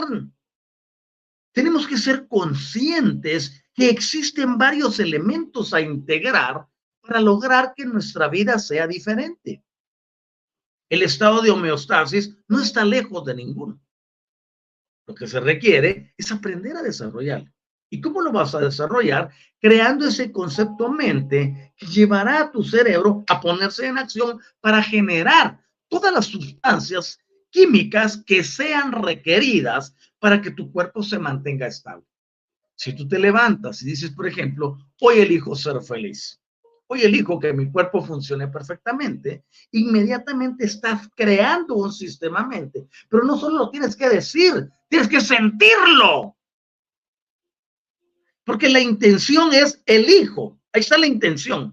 A: Tenemos que ser conscientes que existen varios elementos a integrar para lograr que nuestra vida sea diferente. El estado de homeostasis no está lejos de ninguno. Lo que se requiere es aprender a desarrollarlo. ¿Y cómo lo vas a desarrollar? Creando ese concepto mente que llevará a tu cerebro a ponerse en acción para generar todas las sustancias químicas que sean requeridas para que tu cuerpo se mantenga estable. Si tú te levantas y dices, por ejemplo, hoy elijo ser feliz, hoy elijo que mi cuerpo funcione perfectamente, inmediatamente estás creando un sistema mente, pero no solo lo tienes que decir, tienes que sentirlo. Porque la intención es elijo. Ahí está la intención.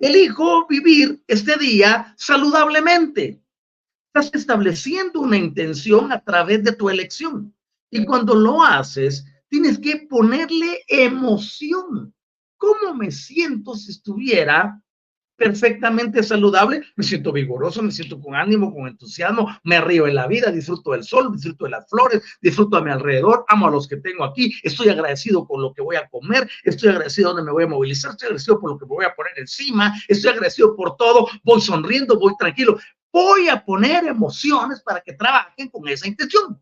A: Elijo vivir este día saludablemente. Estás estableciendo una intención a través de tu elección. Y cuando lo haces, tienes que ponerle emoción. ¿Cómo me siento si estuviera perfectamente saludable, me siento vigoroso, me siento con ánimo, con entusiasmo, me río en la vida, disfruto del sol, disfruto de las flores, disfruto a mi alrededor, amo a los que tengo aquí, estoy agradecido con lo que voy a comer, estoy agradecido donde me voy a movilizar, estoy agradecido por lo que me voy a poner encima, estoy agradecido por todo, voy sonriendo, voy tranquilo, voy a poner emociones para que trabajen con esa intención.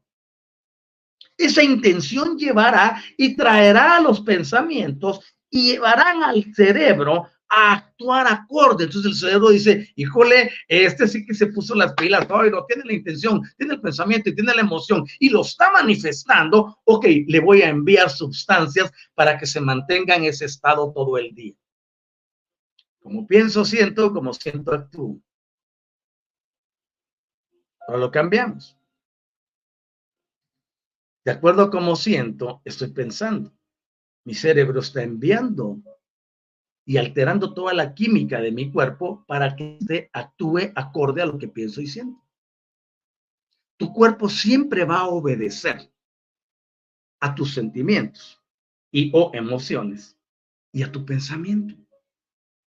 A: Esa intención llevará y traerá a los pensamientos y llevarán al cerebro a actuar acorde. Entonces el cerebro dice, híjole, este sí que se puso las pilas, hoy no tiene la intención, tiene el pensamiento y tiene la emoción y lo está manifestando, ok, le voy a enviar sustancias para que se mantenga en ese estado todo el día. Como pienso, siento, como siento, actúo. Ahora lo cambiamos. De acuerdo a cómo siento, estoy pensando. Mi cerebro está enviando y alterando toda la química de mi cuerpo para que se actúe acorde a lo que pienso y siento. Tu cuerpo siempre va a obedecer a tus sentimientos y o emociones y a tu pensamiento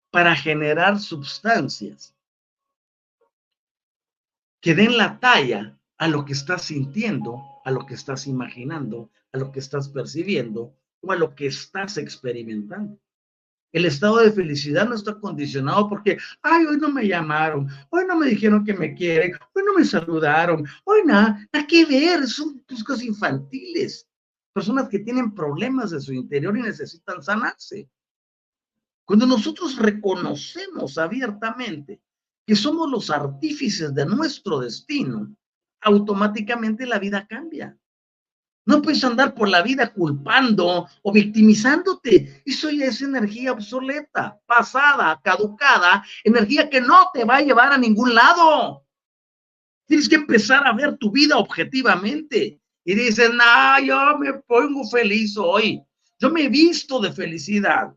A: para generar sustancias que den la talla a lo que estás sintiendo, a lo que estás imaginando, a lo que estás percibiendo o a lo que estás experimentando. El estado de felicidad no está condicionado porque, ay, hoy no me llamaron, hoy no me dijeron que me quieren, hoy no me saludaron, hoy nada, nada que ver, son cosas infantiles. Personas que tienen problemas de su interior y necesitan sanarse. Cuando nosotros reconocemos abiertamente que somos los artífices de nuestro destino, automáticamente la vida cambia. No puedes andar por la vida culpando o victimizándote. Eso ya es energía obsoleta, pasada, caducada, energía que no te va a llevar a ningún lado. Tienes que empezar a ver tu vida objetivamente. Y dices, no, yo me pongo feliz hoy. Yo me he visto de felicidad.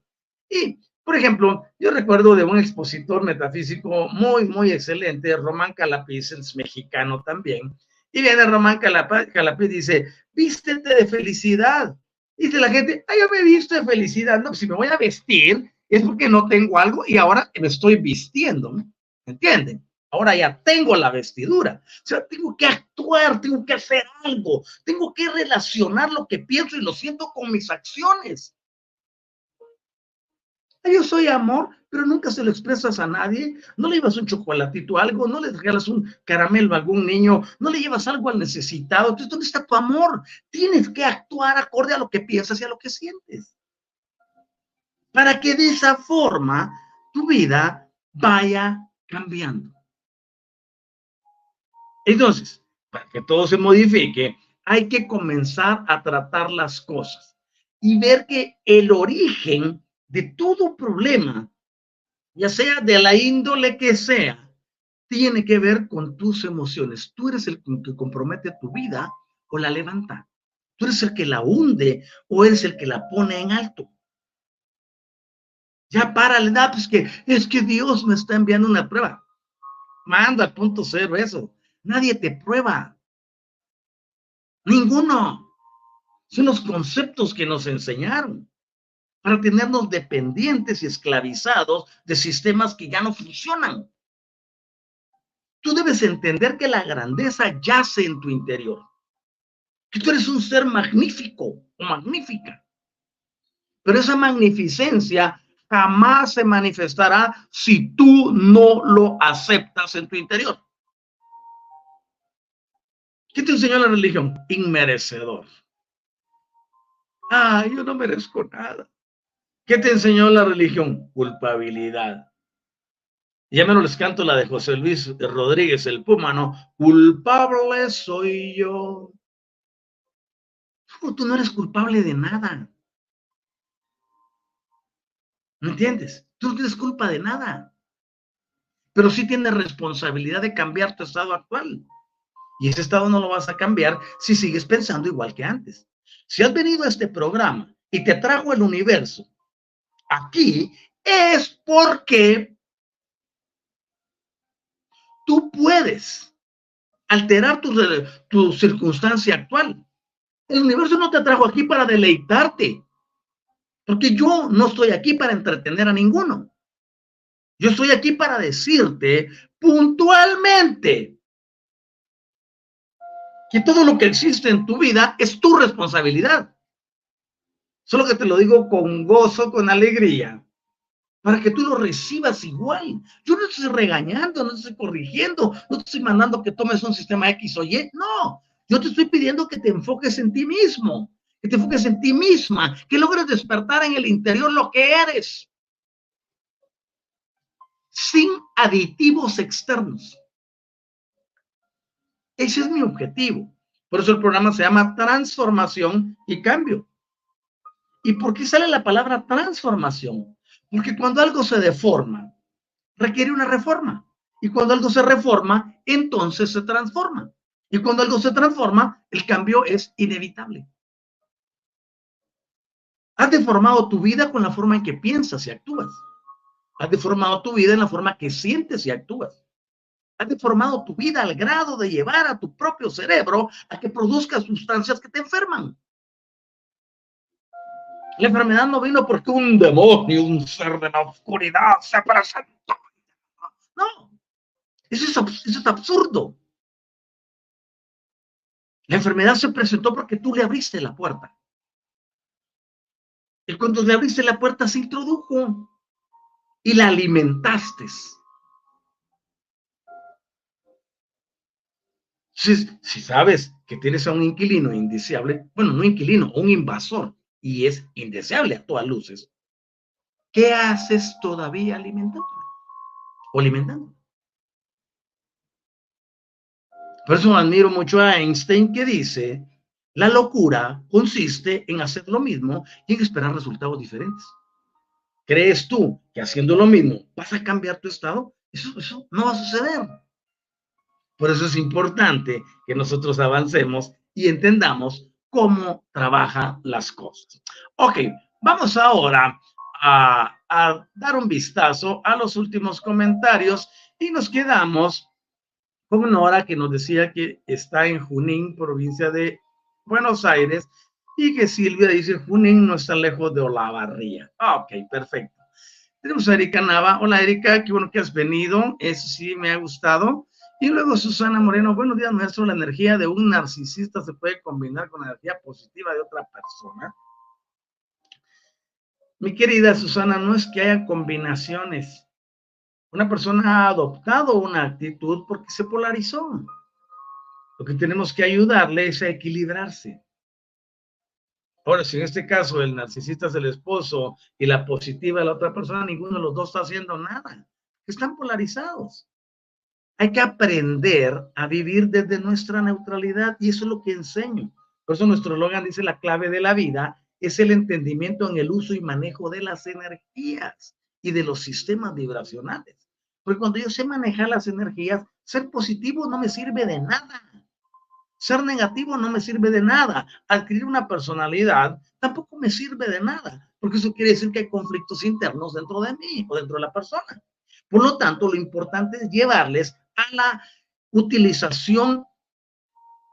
A: Y, por ejemplo, yo recuerdo de un expositor metafísico muy, muy excelente, Román Calapis, es mexicano también, y viene Román Calapí y dice, vístete de felicidad. Dice la gente, ay, yo me he visto de felicidad. No, si me voy a vestir es porque no tengo algo y ahora me estoy vistiendo. ¿me ¿Entienden? Ahora ya tengo la vestidura. O sea, tengo que actuar, tengo que hacer algo, tengo que relacionar lo que pienso y lo siento con mis acciones. Yo soy amor, pero nunca se lo expresas a nadie. No le llevas un chocolatito, algo, no le regalas un caramelo a algún niño, no le llevas algo al necesitado. Entonces, ¿dónde está tu amor? Tienes que actuar acorde a lo que piensas y a lo que sientes. Para que de esa forma tu vida vaya cambiando. Entonces, para que todo se modifique, hay que comenzar a tratar las cosas y ver que el origen de todo problema, ya sea de la índole que sea, tiene que ver con tus emociones. Tú eres el que compromete tu vida o la levanta. Tú eres el que la hunde o eres el que la pone en alto. Ya párale, da, pues que es que Dios me está enviando una prueba. Manda punto cero eso. Nadie te prueba. Ninguno. Son los conceptos que nos enseñaron para tenernos dependientes y esclavizados de sistemas que ya no funcionan. Tú debes entender que la grandeza yace en tu interior, que tú eres un ser magnífico o magnífica. Pero esa magnificencia jamás se manifestará si tú no lo aceptas en tu interior. ¿Qué te enseñó la religión? Inmerecedor. Ah, yo no merezco nada. ¿Qué te enseñó la religión? Culpabilidad. Ya menos les canto la de José Luis Rodríguez, el Púmano. Culpable soy yo. Tú no eres culpable de nada. ¿Me entiendes? Tú no tienes culpa de nada. Pero sí tienes responsabilidad de cambiar tu estado actual. Y ese estado no lo vas a cambiar si sigues pensando igual que antes. Si has venido a este programa y te trajo el universo aquí, es porque tú puedes alterar tu, tu circunstancia actual. El universo no te trajo aquí para deleitarte, porque yo no estoy aquí para entretener a ninguno. Yo estoy aquí para decirte puntualmente que todo lo que existe en tu vida es tu responsabilidad. Solo que te lo digo con gozo, con alegría, para que tú lo recibas igual. Yo no estoy regañando, no estoy corrigiendo, no estoy mandando que tomes un sistema X o Y. No, yo te estoy pidiendo que te enfoques en ti mismo, que te enfoques en ti misma, que logres despertar en el interior lo que eres, sin aditivos externos. Ese es mi objetivo. Por eso el programa se llama Transformación y Cambio. ¿Y por qué sale la palabra transformación? Porque cuando algo se deforma, requiere una reforma. Y cuando algo se reforma, entonces se transforma. Y cuando algo se transforma, el cambio es inevitable. Has deformado tu vida con la forma en que piensas y actúas. Has deformado tu vida en la forma que sientes y actúas. Has deformado tu vida al grado de llevar a tu propio cerebro a que produzca sustancias que te enferman. La enfermedad no vino porque un demonio, un ser de la oscuridad se presentó. No, eso es, eso es absurdo. La enfermedad se presentó porque tú le abriste la puerta. Y cuando le abriste la puerta se introdujo y la alimentaste. Si, si sabes que tienes a un inquilino indeseable, bueno, no inquilino, un invasor, y es indeseable a todas luces, ¿qué haces todavía alimentando? O alimentando. Por eso admiro mucho a Einstein que dice, la locura consiste en hacer lo mismo y en esperar resultados diferentes. ¿Crees tú que haciendo lo mismo vas a cambiar tu estado? Eso, eso no va a suceder. Por eso es importante que nosotros avancemos y entendamos cómo trabajan las cosas. Ok, vamos ahora a, a, dar un vistazo a los últimos comentarios y nos quedamos con Nora que nos decía que está en Junín, provincia de Buenos Aires, y que Silvia dice Junín no está lejos de Olavarría. Ok, perfecto. Tenemos a Erika Nava. Hola Erika, qué bueno que has venido. Eso sí me ha gustado. Y luego Susana Moreno, buenos días, maestro. La energía de un narcisista se puede combinar con la energía positiva de otra persona. Mi querida Susana, no es que haya combinaciones. Una persona ha adoptado una actitud porque se polarizó. Lo que tenemos que ayudarle es a equilibrarse. Ahora, si en este caso el narcisista es el esposo y la positiva es la otra persona, ninguno de los dos está haciendo nada. Están polarizados. Hay que aprender a vivir desde nuestra neutralidad y eso es lo que enseño. Por eso nuestro Logan dice la clave de la vida es el entendimiento en el uso y manejo de las energías y de los sistemas vibracionales. Porque cuando yo sé manejar las energías, ser positivo no me sirve de nada. Ser negativo no me sirve de nada. Adquirir una personalidad tampoco me sirve de nada, porque eso quiere decir que hay conflictos internos dentro de mí o dentro de la persona. Por lo tanto, lo importante es llevarles a la utilización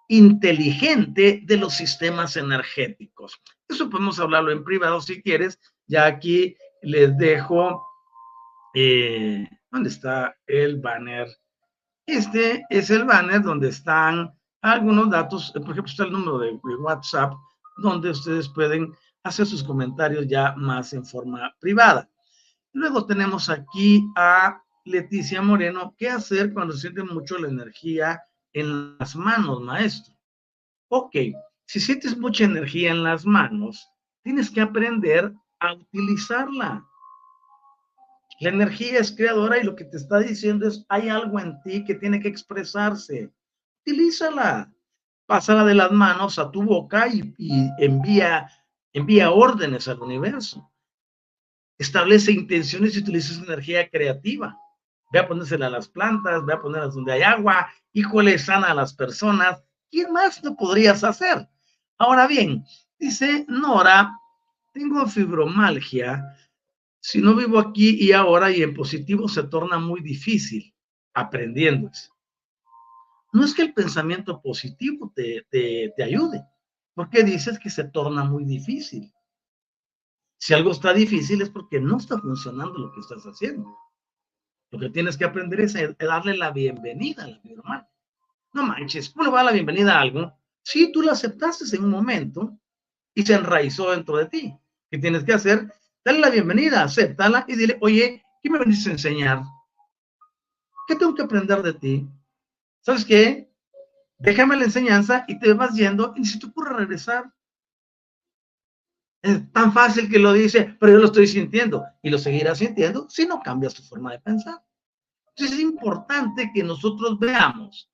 A: inteligente de los sistemas energéticos. Eso podemos hablarlo en privado si quieres. Ya aquí les dejo, eh, ¿dónde está el banner? Este es el banner donde están algunos datos, por ejemplo, está el número de, WhatsApp, donde ustedes pueden hacer sus comentarios ya más en forma privada. Luego tenemos aquí a Leticia Moreno, ¿qué hacer cuando sienten mucho la energía en las manos, maestro? Ok, si sientes mucha energía en las manos, tienes que aprender a utilizarla. La energía es creadora y lo que te está diciendo es, hay algo en ti que tiene que expresarse utilízala. Pásala de las manos a tu boca y, envía, envía órdenes al universo. Establece intenciones y utiliza energía creativa. Ve a ponérsela a las plantas, ve a ponerlas donde hay agua, híjole, sana a las personas. ¿Quién más lo podrías hacer? Ahora bien, dice Nora, tengo fibromalgia. Si no vivo aquí y ahora y en positivo se torna muy difícil aprendiendo no es que el pensamiento positivo te, te, ayude, porque dices que se torna muy difícil. Si algo está difícil es porque no está funcionando lo que estás haciendo. Lo que tienes que aprender es darle la bienvenida a la vida No manches, ¿cómo le va la bienvenida a algo? Si tú la aceptaste en un momento y se enraizó dentro de ti. ¿Qué tienes que hacer? Dale la bienvenida, acéptala y dile, oye, ¿qué me venís a enseñar? ¿Qué tengo que aprender de ti? ¿sabes qué? Déjame la enseñanza y te vas yendo y si te ocurre regresar. Es tan fácil que lo dice, pero yo lo estoy sintiendo y lo seguirás sintiendo si no cambias tu forma de pensar. Entonces es importante que nosotros veamos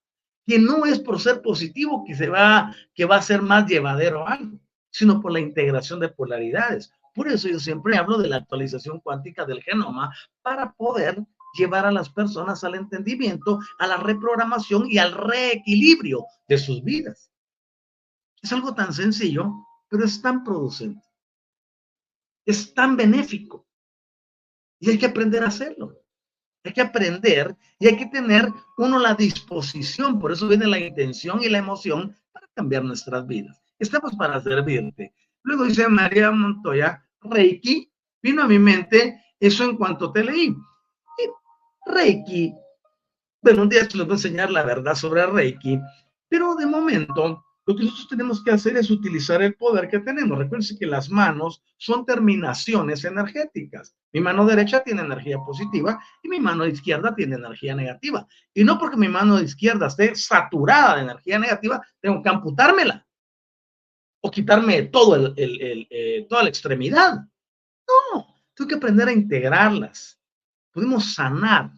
A: que no es por ser positivo que se va, que va a ser más llevadero algo, sino por la integración de polaridades. Por eso yo siempre hablo de la actualización cuántica del genoma para poder llevar a las personas al entendimiento, a la reprogramación y al reequilibrio de sus vidas. Es algo tan sencillo, pero es tan producente. Es tan benéfico. Y hay que aprender a hacerlo. Hay que aprender y hay que tener uno la disposición. Por eso viene la intención y la emoción para cambiar nuestras vidas. Estamos para servirte. Luego dice María Montoya, Reiki, vino a mi mente eso en cuanto te leí. Reiki. Bueno, un día les voy a enseñar la verdad sobre Reiki, pero de momento lo que nosotros tenemos que hacer es utilizar el poder que tenemos. Recuerden que las manos son terminaciones energéticas. Mi mano derecha tiene energía positiva y mi mano izquierda tiene energía negativa. Y no porque mi mano izquierda esté saturada de energía negativa, tengo que amputármela o quitarme todo eh, toda la extremidad. No, tengo que aprender a integrarlas. Podemos sanar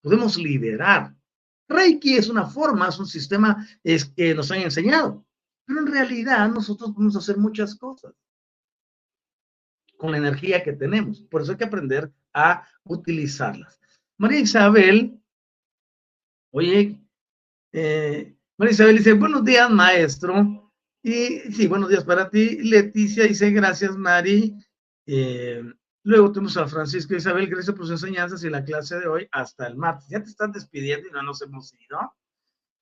A: podemos liderar. Reiki es una forma, es un sistema es que nos han enseñado, pero en realidad nosotros podemos hacer muchas cosas con la energía que tenemos. Por eso hay que aprender a utilizarlas. María Isabel, oye, eh, María Isabel dice, buenos días, maestro. Y sí, buenos días para ti. Leticia dice, gracias, Mari. Eh, Luego tenemos a Francisco Isabel, gracias por sus enseñanzas y la clase de hoy hasta el martes. Ya te están despidiendo y no nos hemos ido.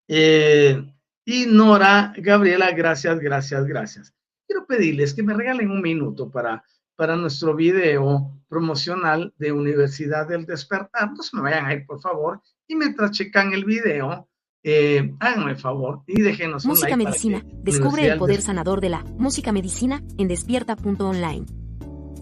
A: Eh, y Nora, Gabriela, gracias, gracias, gracias. Quiero pedirles que me regalen un minuto para, para nuestro video promocional de Universidad del Despertar. No se me vayan ahí, por favor. Y mientras checan el video, eh, háganme el favor y déjenos
B: música un like Medicina. Descubre el poder sanador de la música medicina en despierta.online.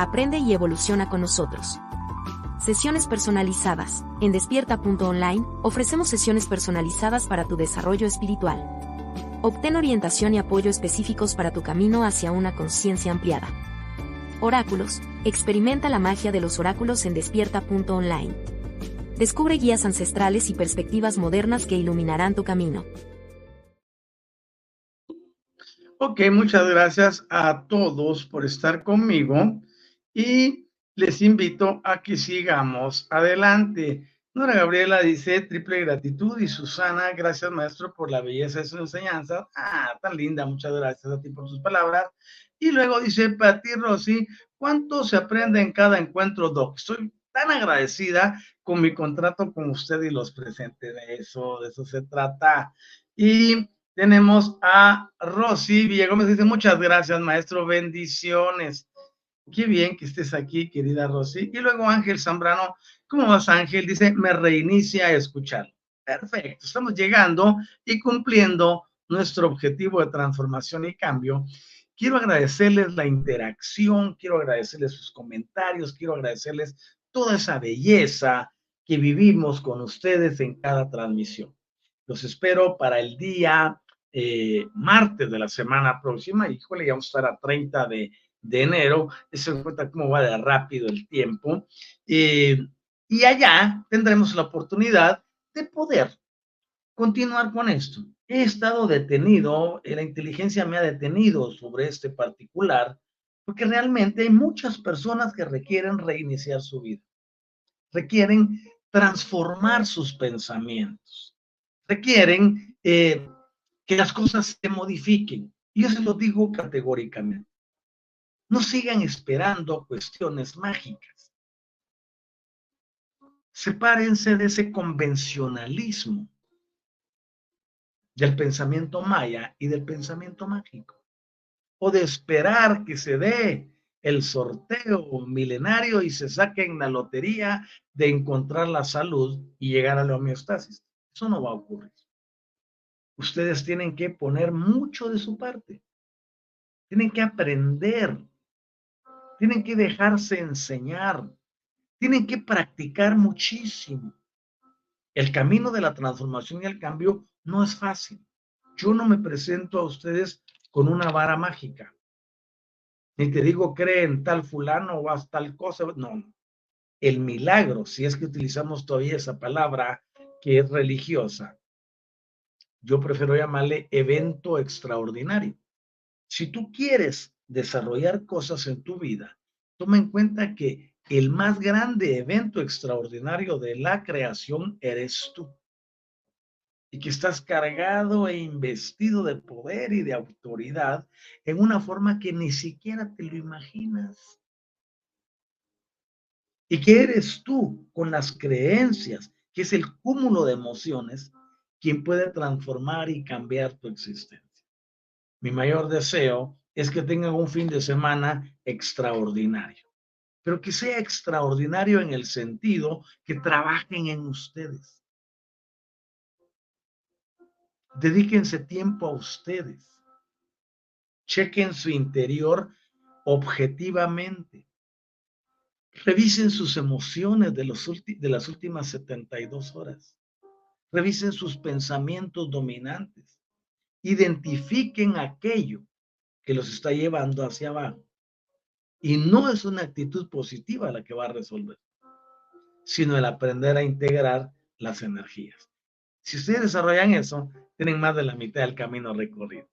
B: Aprende y evoluciona con nosotros. Sesiones personalizadas. En despierta.online ofrecemos sesiones personalizadas para tu desarrollo espiritual. Obtén orientación y apoyo específicos para tu camino hacia una conciencia ampliada. Oráculos, experimenta la magia de los oráculos en despierta.online. Descubre guías ancestrales y perspectivas modernas que iluminarán tu camino.
A: Ok, muchas gracias a todos por estar conmigo y les invito a que sigamos adelante. Nora Gabriela dice triple gratitud y Susana, gracias maestro por la belleza de su enseñanza. Ah, tan linda, muchas gracias a ti por sus palabras. Y luego dice Pati Rossi, ¿cuánto se aprende en cada encuentro, Doc? Estoy tan agradecida con mi contrato con usted y los presentes. De eso, de eso se trata. Y tenemos a Rosy Villagómez, dice muchas gracias, maestro, bendiciones. Qué bien que estés aquí, querida Rosy. Y luego Ángel Zambrano, ¿cómo vas Ángel? Dice, me reinicia a escuchar. Perfecto, estamos llegando y cumpliendo nuestro objetivo de transformación y cambio. Quiero agradecerles la interacción, quiero agradecerles sus comentarios, quiero agradecerles toda esa belleza que vivimos con ustedes en cada transmisión. Los espero para el día eh, martes de la semana próxima. Híjole, ya vamos a estar a 30 de de enero. Eso cuenta cómo va de rápido el tiempo. Eh, y allá tendremos la oportunidad de poder continuar con esto. He estado detenido, eh, la inteligencia me ha detenido sobre este particular, porque realmente hay muchas personas que requieren reiniciar su vida, requieren transformar sus pensamientos, requieren eh, que las cosas se modifiquen. Y eso lo digo categóricamente. No sigan esperando cuestiones mágicas. Sepárense de ese convencionalismo del pensamiento maya y del pensamiento mágico. O de esperar que se dé el sorteo milenario y se saquen la lotería de encontrar la salud y llegar a la homeostasis. Eso no va a ocurrir. Ustedes tienen que poner mucho de su parte. Tienen que aprender tienen que dejarse enseñar, tienen que practicar muchísimo. El camino de la transformación y el cambio no es fácil. Yo no me presento a ustedes con una vara mágica. Ni te digo, cree en tal fulano o haz tal cosa. No, no. El milagro, si es que utilizamos todavía esa palabra que es religiosa, yo prefiero llamarle evento extraordinario. Si tú quieres desarrollar cosas en tu vida, toma en cuenta que el más grande evento extraordinario de la creación eres tú. Y que estás cargado e investido de poder y de autoridad en una forma que ni siquiera te lo imaginas. Y que eres tú con las creencias, que es el cúmulo de emociones, quien puede transformar y cambiar tu existencia. Mi mayor deseo es que tengan un fin de semana extraordinario, pero que sea extraordinario en el sentido que trabajen en ustedes. Dedíquense tiempo a ustedes. Chequen su interior objetivamente. Revisen sus emociones de, los de las últimas 72 horas. Revisen sus pensamientos dominantes. Identifiquen aquello que los está llevando hacia abajo. Y no es una actitud positiva la que va a resolver, sino el aprender a integrar las energías. Si ustedes desarrollan eso, tienen más de la mitad del camino recorrido.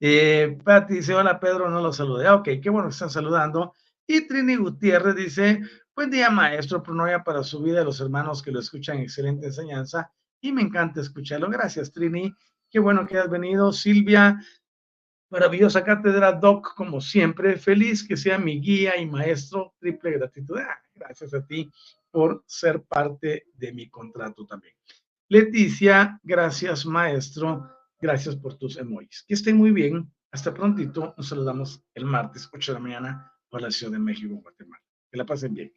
A: Eh, Pati dice, hola Pedro, no lo saludé. Ok, qué bueno que están saludando. Y Trini Gutiérrez dice, buen día maestro, pronoya para su vida, los hermanos que lo escuchan, excelente enseñanza. Y me encanta escucharlo. Gracias, Trini. Qué bueno que has venido. Silvia Maravillosa cátedra, Doc, como siempre. Feliz que sea mi guía y maestro. Triple gratitud. Ah, gracias a ti por ser parte de mi contrato también. Leticia, gracias, maestro. Gracias por tus emojis. Que estén muy bien. Hasta prontito. Nos saludamos el martes, 8 de la mañana, por la Ciudad de México, Guatemala. Que la pasen bien.